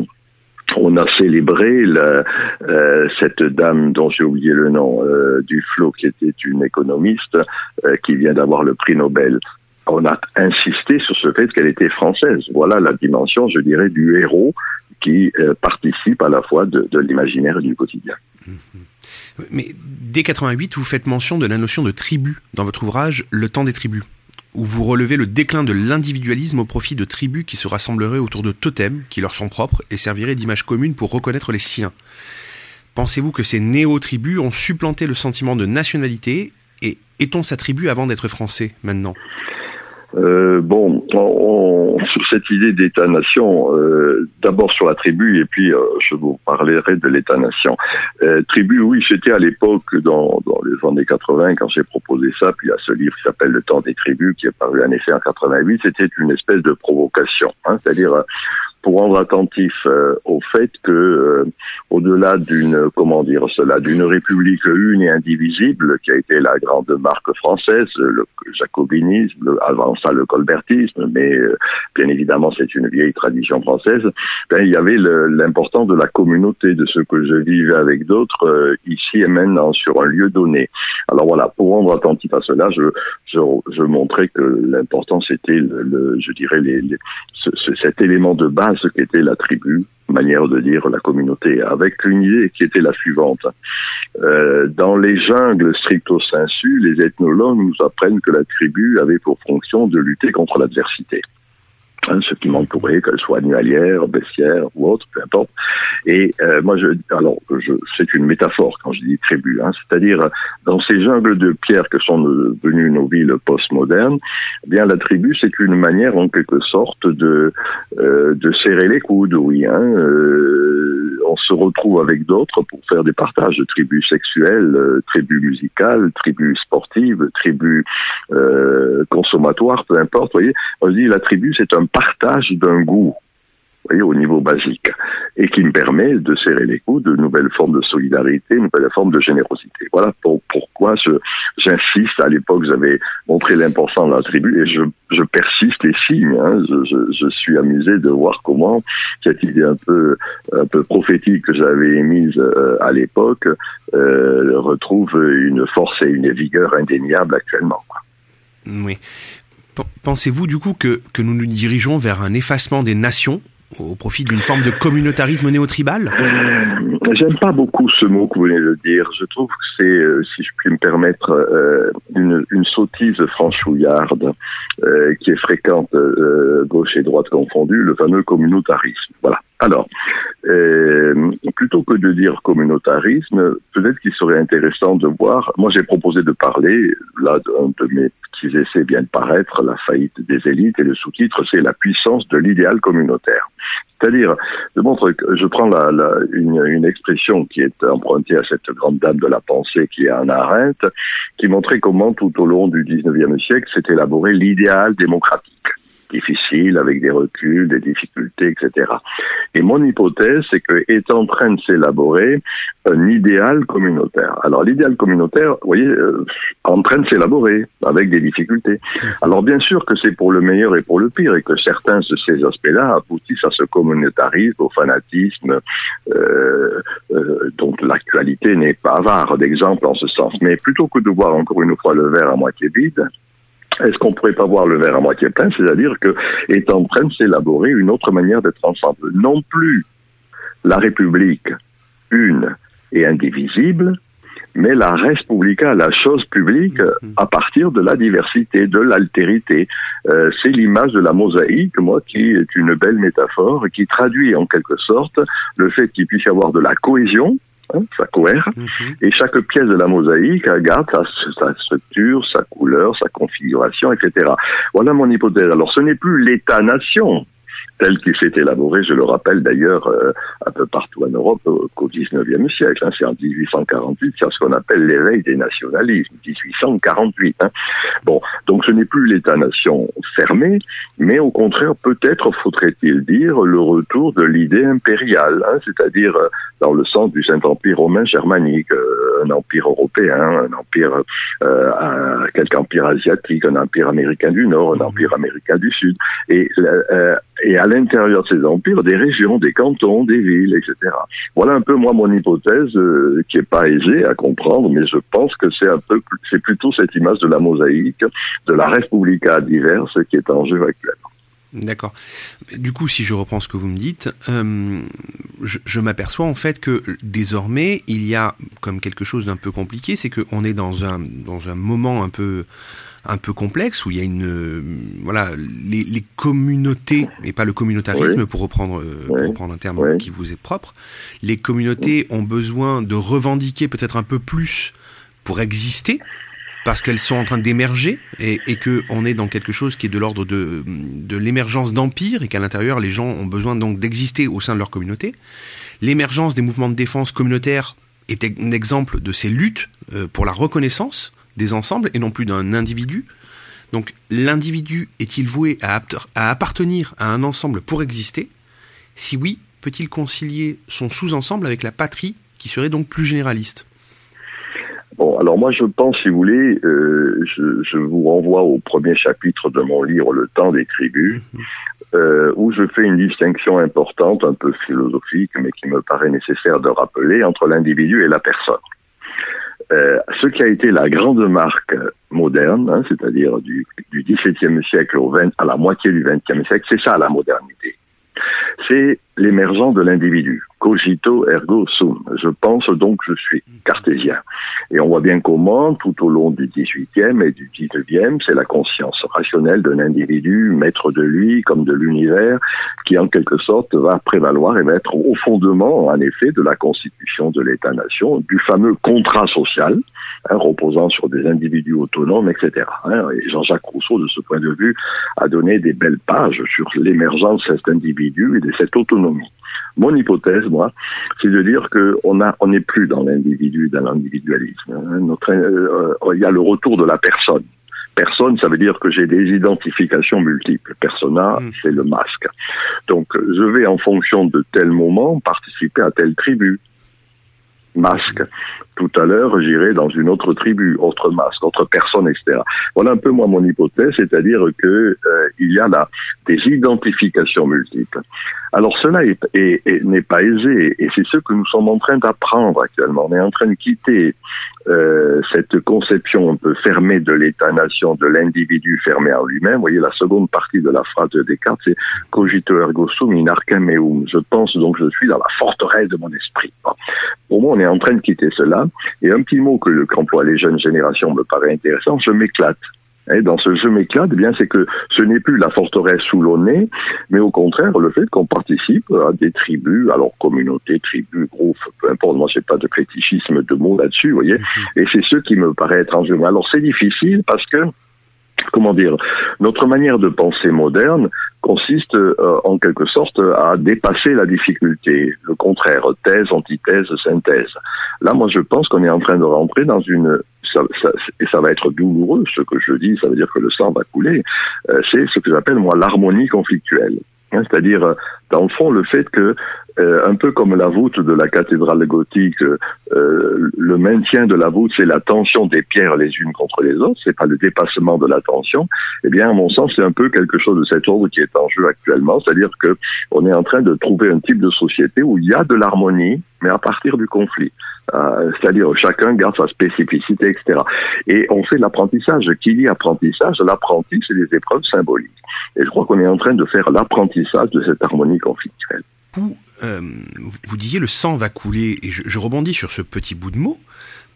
on a célébré euh, cette dame dont j'ai oublié le nom euh, du flot, qui était une économiste qui vient d'avoir le prix Nobel. On a insisté sur ce fait qu'elle était française. Voilà la dimension, je dirais, du héros qui euh, participe à la fois de, l'imaginaire et du quotidien. Mais dès 88, vous faites mention de la notion de tribu dans votre ouvrage Le temps des tribus, où vous relevez le déclin de l'individualisme au profit de tribus qui se rassembleraient autour de totems qui leur sont propres et serviraient d'image commune pour reconnaître les siens. Pensez-vous que ces néo-tribus ont supplanté le sentiment de nationalité et est-on sa tribu avant d'être français maintenant? Euh, bon, on- on- sur cette idée d'État-nation, euh, d'abord sur la tribu, et puis euh, je vous parlerai de l'État-nation. Euh, tribu, oui, j'étais à l'époque dans, dans les années 80 quand j'ai proposé ça, puis a ce livre qui s'appelle Le temps des tribus, qui est paru en effet en 88, c'était une espèce de provocation, hein, c'est-à-dire euh, pour rendre attentif euh, au fait que, euh, au-delà d'une, comment dire cela, d'une république une et indivisible, qui a été la grande marque française, le jacobinisme, avant ça le colbertisme, mais euh, bien évidemment c'est une vieille tradition française, ben, il y avait le- l'importance de la communauté, de ce que je vivais avec d'autres, euh, ici et maintenant, sur un lieu donné. Alors voilà, pour rendre attentif à cela, je, je, je montrais que l'important c'était, le, je dirais, cet élément de base qu'était la tribu, manière de dire la communauté, avec une idée qui était la suivante. Euh, dans les jungles stricto sensu, les ethnologues nous apprennent que la tribu avait pour fonction de lutter contre l'adversité. Hein, ce qui m'entourait, qu'elle soit annualière, bestiaire ou autre, peu importe. Et euh, moi, alors, c'est une métaphore quand je dis tribu, hein, c'est-à-dire dans ces jungles de pierre que sont devenues nos villes postmodernes, eh bien la tribu, c'est une manière en quelque sorte de euh, de serrer les coudes, oui. Hein, euh, on se retrouve avec d'autres pour faire des partages de tribus sexuelles, tribus musicales, tribus sportives, tribus consommatoires, peu importe. Vous voyez, on se dit la tribu, c'est un partage d'un goût. voyez, au niveau basique, et qui me permet de serrer les coudes, de nouvelles formes de solidarité, de nouvelles formes de générosité. Voilà pour- pourquoi j'insiste. À l'époque, j'avais montré l'importance de la tribu, et je, persiste et signe. hein. Je, suis amusé de voir comment cette idée un peu, prophétique que j'avais émise euh, à l'époque euh, retrouve une force et une vigueur indéniables actuellement. Oui. Pen- Pensez-vous du coup que, que nous nous dirigeons vers un effacement des nations au profit d'une forme de communautarisme néo-tribal? Euh, J'aime pas beaucoup ce mot que vous venez de dire. Je trouve que c'est, euh, si je puis me permettre, euh, une, sottise franchouillarde qui est fréquente, gauche et droite confondues, le fameux communautarisme. Voilà. Alors, euh, plutôt que de dire communautarisme, peut-être qu'il serait intéressant de voir. Moi, j'ai proposé de parler, là, d'un de mes petits essais vient de paraître, La faillite des élites, et le sous-titre, c'est La puissance de l'idéal communautaire. C'est-à-dire, je montre je prends la, la- une, une expression qui est empruntée à cette grande dame de la pensée qui est Anna Arendt, qui montrait comment tout au long du 19e siècle s'est élaboré l'idéal démocratique difficile, avec des reculs, des difficultés, etc. Et mon hypothèse, c'est que est en train de s'élaborer un idéal communautaire. Alors l'idéal communautaire, vous voyez, euh, en train de s'élaborer avec des difficultés. Alors bien sûr que c'est pour le meilleur et pour le pire, et que certains de ces aspects-là aboutissent à ce communautarisme, au fanatisme, euh, euh, dont l'actualité n'est pas avare d'exemples en ce sens. Mais plutôt que de voir encore une fois le verre à moitié vide, est-ce qu'on pourrait pas voir le verre à moitié plein? C'est-à-dire que est en train de s'élaborer une autre manière d'être ensemble. Non plus la République une et indivisible, mais la res publica, la chose publique, à partir de la diversité, de l'altérité. Euh, c'est l'image de la mosaïque, moi, qui est une belle métaphore, qui traduit en quelque sorte le fait qu'il puisse y avoir de la cohésion, hein, ça cohère, et chaque pièce de la mosaïque euh, garde sa, sa structure, sa couleur, sa configuration, etc. Voilà mon hypothèse. Alors ce n'est plus l'État-nation, tel qu'il s'est élaboré, je le rappelle d'ailleurs, euh, un peu partout en Europe euh, qu'au 19e siècle. Hein, c'est en 1848 qu'il y a ce qu'on appelle l'éveil des nationalismes, 1848. Hein. Bon, donc ce n'est plus l'État-nation fermé, mais au contraire, peut-être faudrait-il dire le retour de l'idée impériale, hein, c'est-à-dire euh, dans le sens du Saint-Empire romain germanique, euh, un empire européen, un empire, euh, quelque empire asiatique, un empire américain du Nord, un empire américain du Sud, et, euh, et à l'intérieur de ces empires, des régions, des cantons, des villes, etc. Voilà un peu moi mon hypothèse, euh, qui est pas aisée à comprendre, mais je pense que c'est un peu, c'est plutôt cette image de la mosaïque, de la Repubblica diverse qui est en jeu actuellement. D'accord. Du coup, si je reprends ce que vous me dites, euh, je, je m'aperçois en fait que désormais, il y a comme quelque chose d'un peu compliqué, c'est qu'on est dans un, dans un moment un peu un peu complexe où il y a une euh, voilà les, les communautés et pas le communautarisme Oui. pour reprendre euh, pour reprendre un terme Oui. qui vous est propre les communautés ont besoin de revendiquer peut-être un peu plus pour exister parce qu'elles sont en train d'émerger et, et que on est dans quelque chose qui est de l'ordre de, de l'émergence d'empires et qu'à l'intérieur les gens ont besoin donc d'exister au sein de leur communauté. L'émergence des mouvements de défense communautaires est un exemple de ces luttes euh, pour la reconnaissance des ensembles et non plus d'un individu. Donc l'individu est-il voué à, appartenir à un ensemble pour exister? Si oui, peut-il concilier son sous-ensemble avec la patrie qui serait donc plus généraliste? Bon, alors moi je pense, si vous voulez, euh, je, je vous renvoie au premier chapitre de mon livre Le temps des tribus, euh, où je fais une distinction importante, un peu philosophique, mais qui me paraît nécessaire de rappeler, entre l'individu et la personne. Euh, ce qui a été la grande marque moderne, hein, c'est-à-dire du, du XVIIe siècle au 20, à la moitié du XXe siècle, c'est ça la modernité. L'émergence de l'individu. Cogito ergo sum. Je pense donc je suis cartésien. Et on voit bien comment, tout au long du XVIIIe et du XIXe, c'est la conscience rationnelle d'un individu, maître de lui comme de l'univers, qui en quelque sorte va prévaloir et va être au fondement, en effet, de la constitution de l'État-nation, du fameux contrat social, hein, reposant sur des individus autonomes, etc. hein. Et Jean-Jacques Rousseau, de ce point de vue, a donné des belles pages sur l'émergence de cet individu et de cette autonomie. Mon hypothèse, moi, c'est de dire qu'on on n'est plus dans l'individu, dans l'individualisme. hein. Notre, euh, euh, il y a le retour de la personne. Personne, ça veut dire que j'ai des identifications multiples. Persona, c'est le masque. Donc, je vais en fonction de tel moment participer à telle tribu. Masque. Tout à l'heure, j'irai dans une autre tribu, autre masque, autre personne, etc. Voilà un peu moi mon hypothèse, c'est-à-dire que euh, il y a là des identifications multiples. Alors cela est- est- est- n'est pas aisé, et c'est ce que nous sommes en train d'apprendre actuellement. On est en train de quitter euh, cette conception un peu fermée de l'État-nation, de l'individu fermé en lui-même. Vous voyez, la seconde partie de la phrase de Descartes, c'est cogito ergo sum in arcem meum. Je pense donc je suis dans la forteresse de mon esprit. Bon. Pour moi, on est en train de quitter cela. Et un petit mot que qu'emploient les jeunes générations me paraît intéressant, je m'éclate. Et dans ce je m'éclate, eh bien, c'est que ce n'est plus la forteresse sous l'eau nez, mais au contraire, le fait qu'on participe à des tribus, alors communautés, tribus, groupes, peu importe, moi, j'ai pas de fétichisme de mots là-dessus, vous voyez. Et c'est ce qui me paraît être en jeu. Alors, c'est difficile parce que, comment dire, notre manière de penser moderne consiste euh, en quelque sorte à dépasser la difficulté, le contraire, thèse, antithèse, synthèse. Là, moi, je pense qu'on est en train de rentrer dans une ça, ça, et ça va être douloureux, ce que je dis, ça veut dire que le sang va couler, euh, c'est ce que j'appelle, moi, l'harmonie conflictuelle. Hein, C'est-à-dire, dans le fond, le fait que, euh, un peu comme la voûte de la cathédrale gothique, euh, le maintien de la voûte, c'est la tension des pierres les unes contre les autres, c'est pas le dépassement de la tension. Eh bien, à mon sens, c'est un peu quelque chose de cet ordre qui est en jeu actuellement, c'est-à-dire que on est en train de trouver un type de société où il y a de l'harmonie, mais à partir du conflit. Euh, c'est-à-dire chacun garde sa spécificité, etc. Et on fait l'apprentissage. Qui dit apprentissage? L'apprenti, c'est des épreuves symboliques. Et je crois qu'on est en train de faire l'apprentissage de cette harmonie conflictuelle. Vous, euh, vous- disiez le sang va couler, et je, je rebondis sur ce petit bout de mot,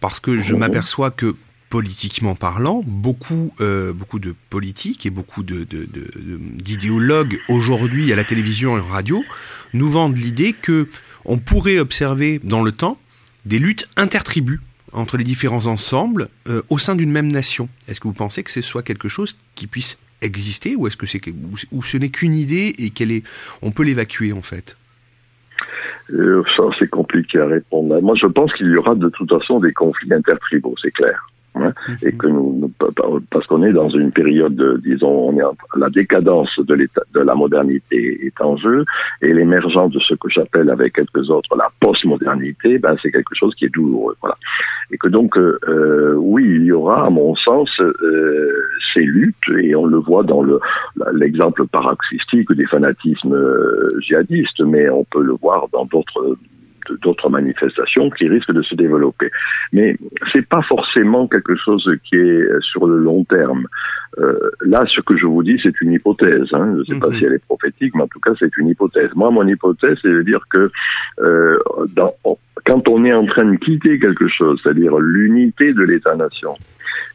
parce que je m'aperçois que politiquement parlant, beaucoup, euh, beaucoup de politiques et beaucoup de- de- de- de- d'idéologues aujourd'hui à la télévision et en radio nous vendent l'idée que on pourrait observer dans le temps des luttes intertribus entre les différents ensembles euh, au sein d'une même nation. Est-ce que vous pensez que ce soit quelque chose qui puisse exister ou est-ce que c'est ou ce n'est qu'une idée et qu'elle est, on peut l'évacuer en fait? Euh, ça, c'est compliqué à répondre. Moi, je pense qu'il y aura de toute façon des conflits intertribaux, c'est clair. Hein, et que nous, parce qu'on est dans une période, de, disons, on est en- la décadence de l'état, de la modernité est en jeu, et l'émergence de ce que j'appelle avec quelques autres la postmodernité, ben c'est quelque chose qui est douloureux, voilà. Et que donc, euh, euh, oui, il y aura, à mon sens, euh, ces luttes, et on le voit dans le l'exemple paroxystique des fanatismes euh, djihadistes, mais on peut le voir dans d'autres d'autres manifestations qui risquent de se développer. Mais c'est pas forcément quelque chose qui est euh, sur le long terme. Euh, là, ce que je vous dis, c'est une hypothèse. Hein. Je ne sais pas si elle est prophétique, mais en tout cas, c'est une hypothèse. Moi, mon hypothèse, c'est de dire que euh, dans- quand on est en train de quitter quelque chose, c'est-à-dire l'unité de l'État-nation,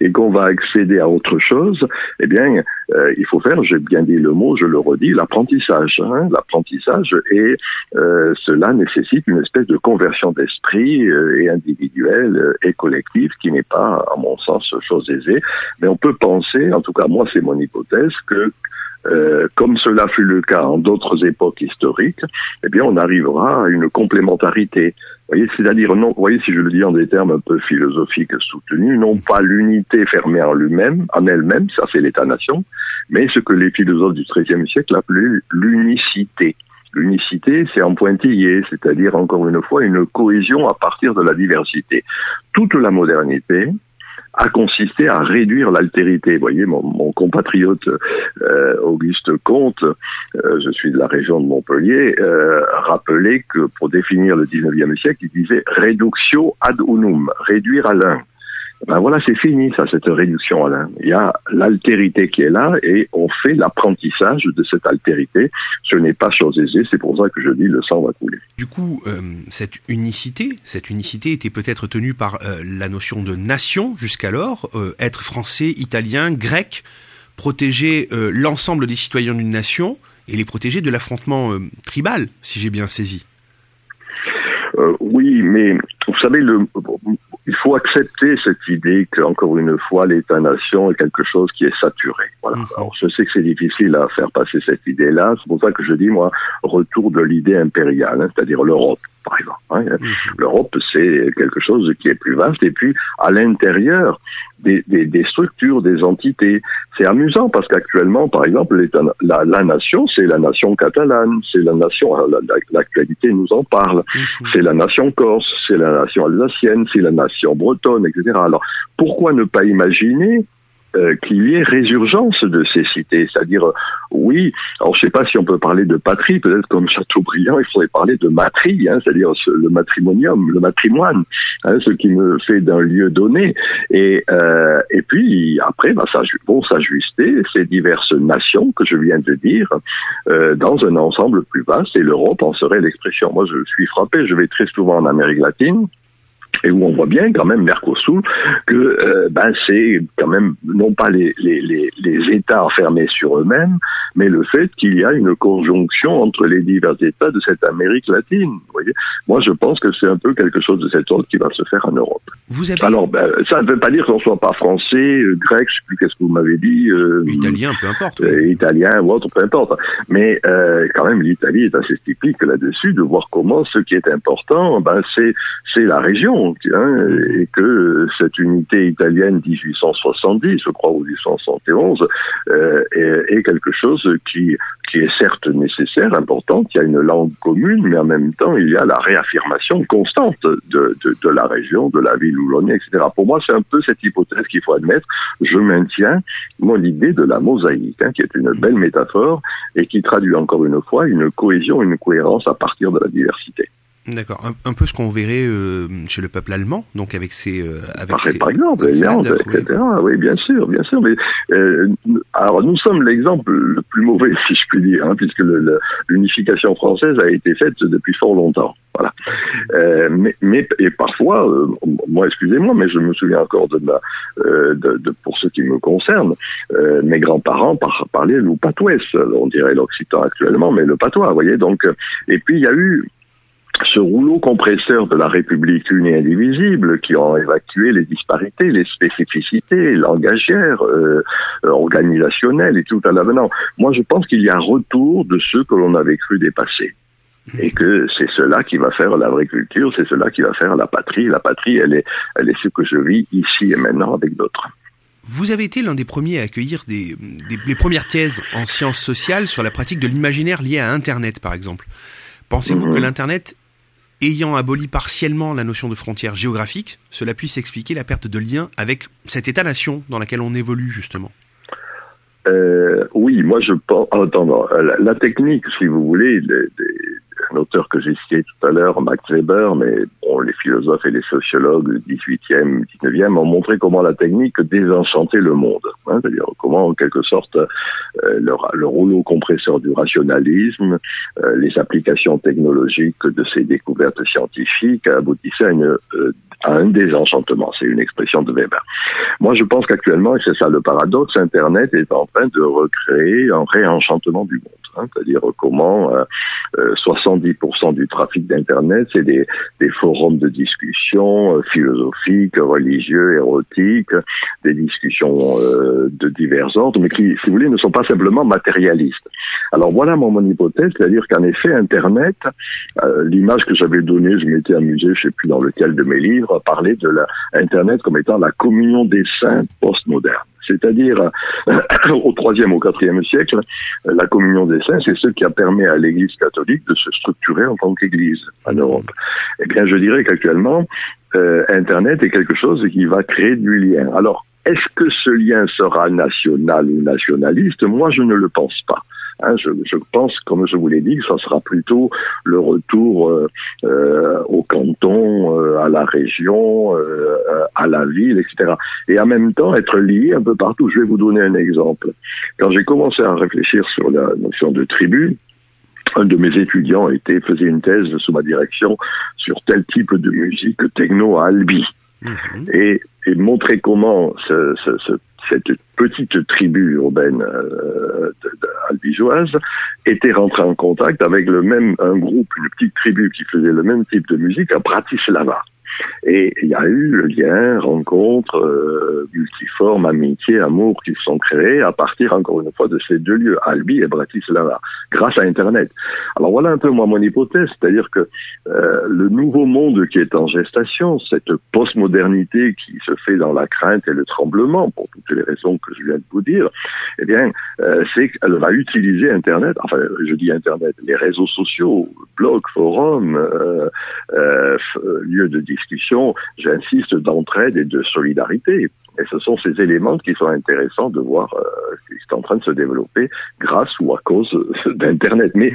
et qu'on va accéder à autre chose, eh bien, euh, il faut faire, j'ai bien dit le mot, je le redis, l'apprentissage. Hein, l'apprentissage et euh, cela nécessite une espèce de conversion d'esprit euh, et individuelle euh, et collective qui n'est pas, à mon sens, chose aisée. Mais on peut penser, en tout cas moi c'est mon hypothèse, que euh, comme cela fut le cas en d'autres époques historiques, eh bien, on arrivera à une complémentarité. Voyez, c'est-à-dire, non, voyez, si je le dis en des termes un peu philosophiques soutenus, non pas l'unité fermée en lui-même, en elle-même, ça c'est l'État-nation, mais ce que les philosophes du XIIIe siècle appelaient l'unicité. L'unicité, c'est en pointillé, c'est-à-dire, encore une fois, une cohésion à partir de la diversité. Toute la modernité, a consisté à réduire l'altérité. Voyez, mon, compatriote euh, Auguste Comte, euh, je suis de la région de Montpellier, euh, rappelait que pour définir le 19e siècle, il disait reductio ad unum, réduire à l'un. Ben voilà, c'est fini, ça, cette réduction à l'un. Il y a l'altérité qui est là et on fait l'apprentissage de cette altérité. Ce n'est pas chose aisée, c'est pour ça que je dis le sang va couler. Du coup, euh, cette unicité, cette unicité était peut-être tenue par euh, la notion de nation jusqu'alors, euh, être français, italien, grec, protéger l'ensemble des citoyens d'une nation et les protéger de l'affrontement tribal, si j'ai bien saisi. Oui, mais vous savez, le, il faut accepter cette idée que, encore une fois, l'État-nation est quelque chose qui est saturé. Voilà. Alors, je sais que c'est difficile à faire passer cette idée-là. C'est pour ça que je dis, moi, retour de l'idée impériale, hein, c'est-à-dire l'Europe, par exemple. hein. L'Europe, c'est quelque chose qui est plus vaste. Et puis, à l'intérieur des, des, des structures, des entités, c'est amusant parce qu'actuellement, par exemple, la, la nation, c'est la nation catalane, c'est la nation, la- la- l'actualité nous en parle, c'est la nation corse, c'est la nation alsacienne, c'est la nation bretonne, etc. Alors, pourquoi ne pas imaginer euh, qu'il y ait résurgence de ces cités, c'est-à-dire euh, oui, alors je sais pas si on peut parler de patrie, peut-être comme Chateaubriand, il faudrait parler de matrie, hein, c'est-à-dire ce- le matrimonium, le matrimoine, hein, ce qui me fait d'un lieu donné, et euh, et puis après va s'aju- vont s'ajuster ces diverses nations que je viens de dire dans un ensemble plus vaste, et l'Europe en serait l'expression. Moi, je suis frappé, je vais très souvent en Amérique latine et où on voit bien quand même Mercosur que euh, ben c'est quand même non pas les, les, les, les États enfermés sur eux-mêmes, mais le fait qu'il y a une conjonction entre les divers États de cette Amérique latine. Vous voyez, moi je pense que c'est un peu quelque chose de cet ordre qui va se faire en Europe. Vous avez... Alors ben, ça ne veut pas dire qu'on soit pas français, euh, grec, je sais plus qu'est-ce que vous m'avez dit, euh, Italien, peu importe. euh, italien ou autre, peu importe. Mais euh, quand même, l'Italie est assez typique là-dessus de voir comment ce qui est important, ben c'est c'est la région, hein, et que cette unité italienne 1870, je crois, ou 1871, euh, est, quelque chose qui qui est certes nécessaire, importante. Il y a une langue commune, mais en même temps, il y a la réaffirmation constante de, de, la région, de la ville où l'on est, etc. Pour moi, c'est un peu cette hypothèse qu'il faut admettre. Je maintiens mon idée de la mosaïque, hein, qui est une belle métaphore et qui traduit encore une fois une cohésion, une cohérence à partir de la diversité. D'accord, un, un peu ce qu'on verrait euh, chez le peuple allemand, donc avec ses, euh, avec Par, ses, par exemple, ses oui. etc. Oui, bien sûr, bien sûr. Mais euh, alors nous sommes l'exemple le plus mauvais, si je puis dire, hein, puisque l'unification française a été faite depuis fort longtemps. Voilà. Euh, mais, mais et parfois, euh, moi, excusez-moi, mais je me souviens encore de ma, euh, de, de- pour ce qui me concerne, euh, mes grands-parents par, parlaient le patois, on dirait l'occitan actuellement, mais le patois, vous voyez. Donc, et puis il y a eu ce rouleau compresseur de la République une et indivisible qui ont évacué les disparités, les spécificités langagières, euh, euh, organisationnelles et tout à l'avenant. Moi, je pense qu'il y a un retour de ceux que l'on avait cru dépasser. Et que c'est cela qui va faire l'agriculture, c'est cela qui va faire la patrie. La patrie, elle est, elle est ce que je vis ici et maintenant avec d'autres. Vous avez été l'un des premiers à accueillir des, des, les premières thèses en sciences sociales sur la pratique de l'imaginaire lié à Internet, par exemple. Pensez-vous que l'Internet, ayant aboli partiellement la notion de frontière géographique, cela puisse expliquer la perte de lien avec cet État-nation dans lequel on évolue justement euh, Oui, moi je pense. Attends, la, technique, si vous voulez, un auteur que j'ai cité tout à l'heure, Max Weber, mais bon, les philosophes et les sociologues du 18e, 19e ont montré comment la technique désenchantait le monde. Hein, C'est-à-dire comment, en quelque sorte, euh, le, le, rouleau compresseur du rationalisme, euh, les applications technologiques de ces découvertes scientifiques aboutissaient euh, à un désenchantement. C'est une expression de Weber. Moi, je pense qu'actuellement, et c'est ça le paradoxe, Internet est en train de recréer un réenchantement du monde. Hein, C'est-à-dire comment 70% du trafic d'Internet, c'est des, des, forums de discussion euh, philosophiques, religieux, érotiques, des discussions euh, de divers ordres, mais qui, si vous voulez, ne sont pas simplement matérialistes. Alors voilà mon, hypothèse, c'est-à-dire qu'en effet, Internet, euh, l'image que j'avais donnée, je m'étais amusé, je sais plus dans lequel de mes livres, parlait de la, Internet comme étant la communion des saints postmodernes c'est-à-dire au troisième au quatrième siècle, la communion des saints, c'est ce qui a permis à l'Église catholique de se structurer en tant qu'Église en Europe. Eh bien, je dirais qu'actuellement, euh, Internet est quelque chose qui va créer du lien. Alors, est-ce que ce lien sera national ou nationaliste? Moi, je ne le pense pas. Hein, je, je, pense, comme je vous l'ai dit, que ça sera plutôt le retour euh, euh, au canton, euh, à la région, euh, à la ville, etc. Et en même temps, être lié un peu partout. Je vais vous donner un exemple. Quand j'ai commencé à réfléchir sur la notion de tribu, un de mes étudiants était, faisait une thèse sous ma direction sur tel type de musique techno à Albi. Mmh. Et, montrer comment ce, ce, ce cette petite tribu urbaine euh, albigeoise était rentrée en contact avec le même un groupe, une petite tribu qui faisait le même type de musique à Bratislava. Et il y a eu le lien, rencontre, euh, multiforme, amitié, amour qui se sont créés à partir, encore une fois, de ces deux lieux, Albi et Bratislava, grâce à Internet. Alors voilà un peu moi mon hypothèse, c'est-à-dire que euh, le nouveau monde qui est en gestation, cette postmodernité qui se fait dans la crainte et le tremblement, pour toutes les raisons que je viens de vous dire, eh bien, euh, c'est qu'elle va utiliser Internet, enfin, je dis Internet, les réseaux sociaux, blogs, forums, lieux de discussion, j'insiste, d'entraide et de solidarité. Et ce sont ces éléments qui sont intéressants de voir euh, qui sont en train de se développer grâce ou à cause d'Internet. Mais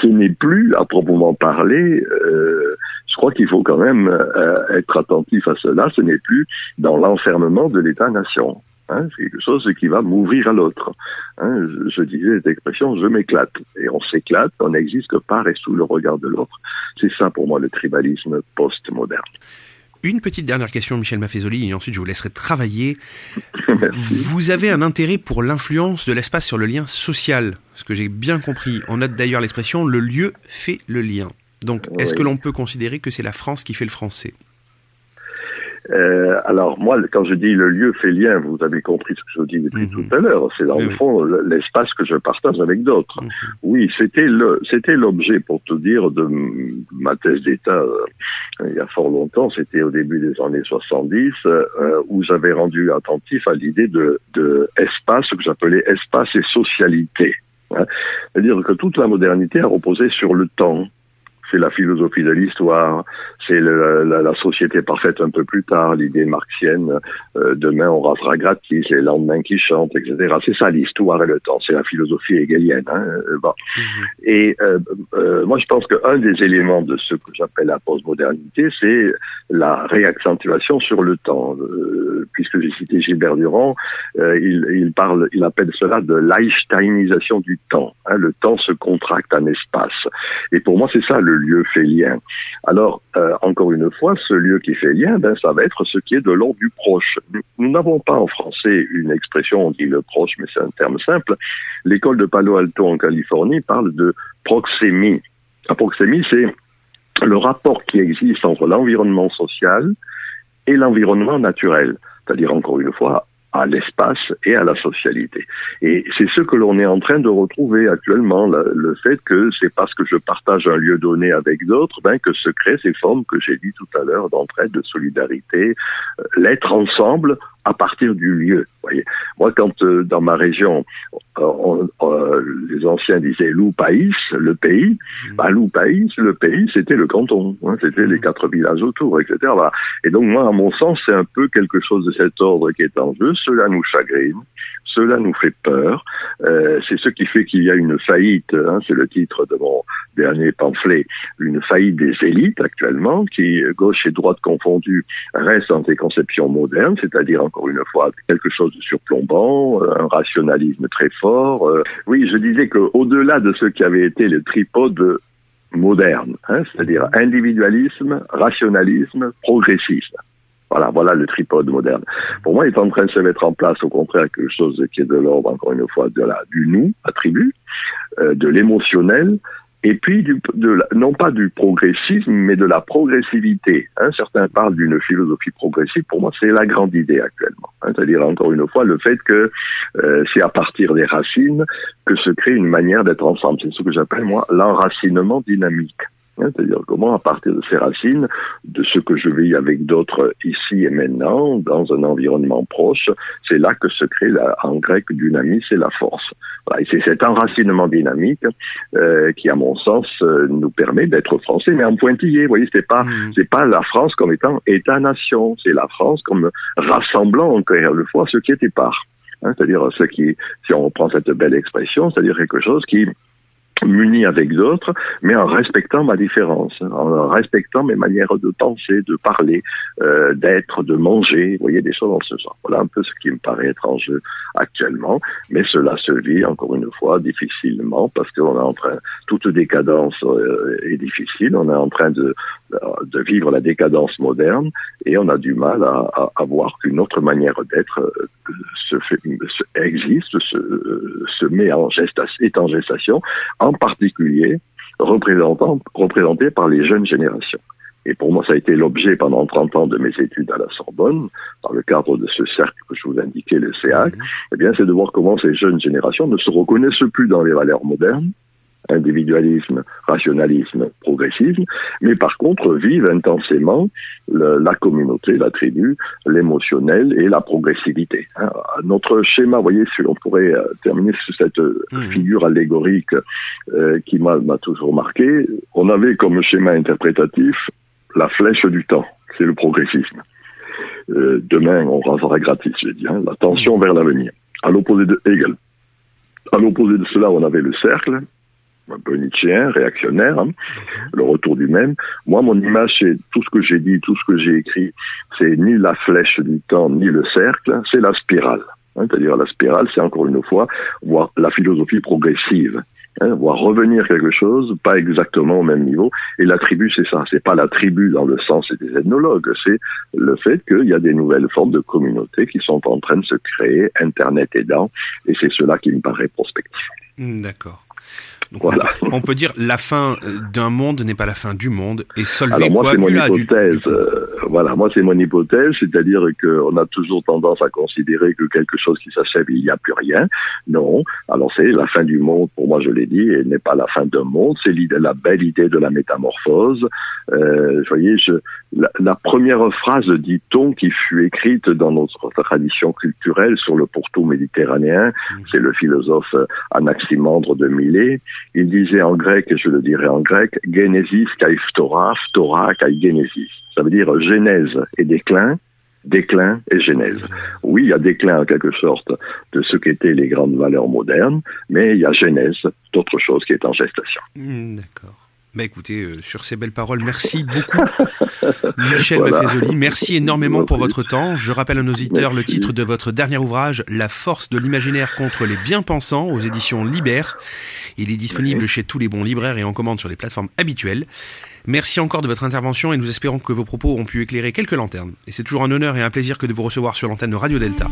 ce n'est plus, à proprement parler, euh, je crois qu'il faut quand même euh, être attentif à cela. Ce n'est plus dans l'enfermement de l'État-nation. Hein, c'est quelque chose qui va m'ouvrir à l'autre. Hein, je, je, disais cette expression, je m'éclate. Et on s'éclate, on n'existe pas, reste sous le regard de l'autre. C'est ça pour moi le tribalisme post-moderne. Une petite dernière question, Michel Maffezoli, et ensuite je vous laisserai travailler. Vous avez un intérêt pour l'influence de l'espace sur le lien social, ce que j'ai bien compris. On note d'ailleurs l'expression le lieu fait le lien. Donc, est-ce oui. que l'on peut considérer que c'est la France qui fait le français? Euh, alors moi, quand je dis le lieu fait lien, vous avez compris ce que je dis depuis mmh. tout à l'heure. C'est dans oui, le fond oui. l'espace que je partage avec d'autres. Mmh. Oui, c'était le, c'était l'objet pour te dire de ma thèse d'État euh, il y a fort longtemps. C'était au début des années 70 euh, où j'avais rendu attentif à l'idée de, de espace, ce que j'appelais espace et socialité. Hein. C'est-à-dire que toute la modernité a reposé sur le temps c'est la philosophie de l'histoire, c'est la, la, société parfaite un peu plus tard, l'idée marxienne, euh, demain on rasera gratis, les lendemains qui chantent, etc. C'est ça l'histoire et le temps, c'est la philosophie hegelienne. Hein, euh, bon. -hmm. Et euh, euh, moi je pense qu'un des éléments de ce que j'appelle la postmodernité, c'est la réaccentuation sur le temps. Puisque j'ai cité Gilbert Durand, il, il, parle, il appelle cela de l'Einsteinisation du temps. Hein, le temps se contracte en espace. Et pour moi c'est ça le lieu fait lien. Alors, euh, encore une fois, ce lieu qui fait lien, ben, ça va être ce qui est de l'ordre du proche. Nous n'avons pas en français une expression, on dit le proche, mais c'est un terme simple. L'école de Palo Alto en Californie parle de proxémie. La proxémie, c'est le rapport qui existe entre l'environnement social et l'environnement naturel, c'est-à-dire encore une fois à l'espace et à la socialité. Et c'est ce que l'on est en train de retrouver actuellement, le, fait que c'est parce que je partage un lieu donné avec d'autres ben, que se créent ces formes que j'ai dit tout à l'heure d'entraide, de solidarité, euh, l'être ensemble à partir du lieu. Voyez. Moi, quand euh, dans ma région, euh, on- euh, les anciens disaient loup pays, le pays, bah, loup pays, le pays, c'était le canton, hein, c'était les quatre villages autour, etc. Et donc moi, à mon sens, c'est un peu quelque chose de cet ordre qui est en jeu. Cela nous chagrine. Cela nous fait peur. Euh, c'est ce qui fait qu'il y a une faillite, hein, c'est le titre de mon dernier pamphlet, une faillite des élites actuellement, qui, gauche et droite confondues, reste dans des conceptions modernes, c'est-à-dire encore une fois quelque chose de surplombant, euh, un rationalisme très fort. euh. Oui, je disais qu'au-delà de ce qui avait été le tripode moderne, hein, c'est-à-dire individualisme, rationalisme, progressisme. Voilà, voilà le tripode moderne. Pour moi, il est en train de se mettre en place, au contraire, quelque chose qui est de l'ordre, encore une fois, de la, du nous, attribut, euh, de l'émotionnel, et puis non pas du progressisme, mais de la progressivité. Hein, certains parlent d'une philosophie progressive. Pour moi, c'est la grande idée actuellement. Hein, C'est-à-dire encore une fois le fait que euh, c'est à partir des racines que se crée une manière d'être ensemble. C'est ce que j'appelle moi l'enracinement dynamique. Hein, C'est-à-dire comment, à partir de ces racines, de ce que je vis avec d'autres ici et maintenant, dans un environnement proche, c'est là que se crée la- en grec dynamis, c'est la force. Voilà, et c'est cet enracinement dynamique euh, qui, à mon sens, euh, nous permet d'être français, mais en pointillé. Vous voyez, c'est pas c'est pas la France comme étant État-nation, c'est la France comme rassemblant encore une fois ce qui est épars. Hein, c'est-à-dire ce qui, si on reprend cette belle expression, c'est-à-dire quelque chose qui muni avec d'autres, mais en respectant ma différence, hein, en respectant mes manières de penser, de parler, euh, d'être, de manger, vous voyez, des choses dans ce genre. Voilà un peu ce qui me paraît être en jeu actuellement, mais cela se vit, encore une fois, difficilement, parce qu'on est en train, toute décadence euh, est difficile, on est en train de, de vivre la décadence moderne, et on a du mal à, à, à voir qu'une autre manière d'être euh, se fait, se- existe, se, euh, se met en gestation, est en gestation, en particulier représentant, représenté par les jeunes générations. Et pour moi, ça a été l'objet pendant 30 ans de mes études à la Sorbonne, dans le cadre de ce cercle que je vous indiquais, le CEAC, eh bien, c'est de voir comment ces jeunes générations ne se reconnaissent plus dans les valeurs modernes, individualisme, rationalisme, progressisme, mais par contre vivent intensément le- la communauté, la tribu, l'émotionnel et la progressivité. hein. Notre schéma, vous voyez, si on pourrait euh, terminer sur cette euh, figure allégorique euh, qui m'a m'a toujours marqué, on avait comme schéma interprétatif la flèche du temps, c'est le progressisme. Euh, demain, on rasera gratis, je dis, hein, la tension vers l'avenir. À l'opposé de Hegel. À l'opposé de cela, on avait le cercle, un peu nietzschéen, réactionnaire, hein, le retour du même. Moi, mon image, c'est tout ce que j'ai dit, tout ce que j'ai écrit, c'est ni la flèche du temps, ni le cercle, c'est la spirale. Hein, C'est-à-dire la spirale, c'est encore une fois voir la philosophie progressive. Hein, voir revenir quelque chose, pas exactement au même niveau. Et la tribu, c'est ça. C'est pas la tribu dans le sens des ethnologues. C'est le fait qu'il y a des nouvelles formes de communautés qui sont en train de se créer, Internet aidant. Et c'est cela qui me paraît prospectif. Hmm, D'accord. Donc, Voilà. on, peut, on peut dire la fin euh, d'un monde n'est pas la fin du monde et Solvay Alors moi, c'est mon Coagula du- hypothèse. euh, voilà, moi, c'est mon hypothèse, c'est-à-dire qu'on a toujours tendance à considérer que quelque chose qui s'achève, il n'y a plus rien. Non. Alors c'est la fin du monde, pour moi, je l'ai dit, et n'est pas la fin d'un monde. C'est la belle idée de la métamorphose. Euh, vous voyez, je, la, la première phrase, dit-on, qui fut écrite dans notre tradition culturelle sur le pourtour méditerranéen, c'est le philosophe Anaximandre de Milet. Il disait en grec, et je le dirai en grec, Genesis kai phtora, phtora kai Genesis. Ça veut dire genèse et déclin, déclin et genèse. Oui, il y a déclin en quelque sorte de ce qu'étaient les grandes valeurs modernes, mais il y a genèse d'autre chose qui est en gestation. Hmm, D'accord. Bah écoutez, euh, sur ces belles paroles, merci beaucoup, Michel Voilà. Maffezoli. Merci énormément pour votre temps. Je rappelle à nos auditeurs le titre de votre dernier ouvrage, La force de l'imaginaire contre les bien-pensants, aux éditions Libère. Il est disponible chez tous les bons libraires et en commande sur les plateformes habituelles. Merci encore de votre intervention et nous espérons que vos propos ont pu éclairer quelques lanternes. Et c'est toujours un honneur et un plaisir que de vous recevoir sur l'antenne de Radio Delta.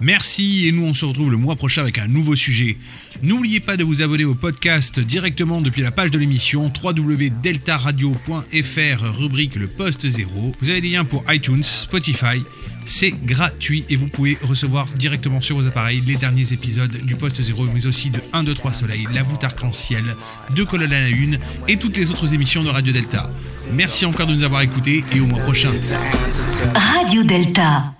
Merci et nous on se retrouve le mois prochain avec un nouveau sujet. N'oubliez pas de vous abonner au podcast directement depuis la page de l'émission www.deltaradio.fr rubrique le poste 0. Vous avez des liens pour iTunes, Spotify. C'est gratuit et vous pouvez recevoir directement sur vos appareils les derniers épisodes du Poste 0, mais aussi de 1, 2, 3 Soleil, La voûte arc-en-ciel, de Colonne à la Une et toutes les autres émissions de Radio Delta. Merci encore de nous avoir écoutés et au mois prochain. Radio Delta.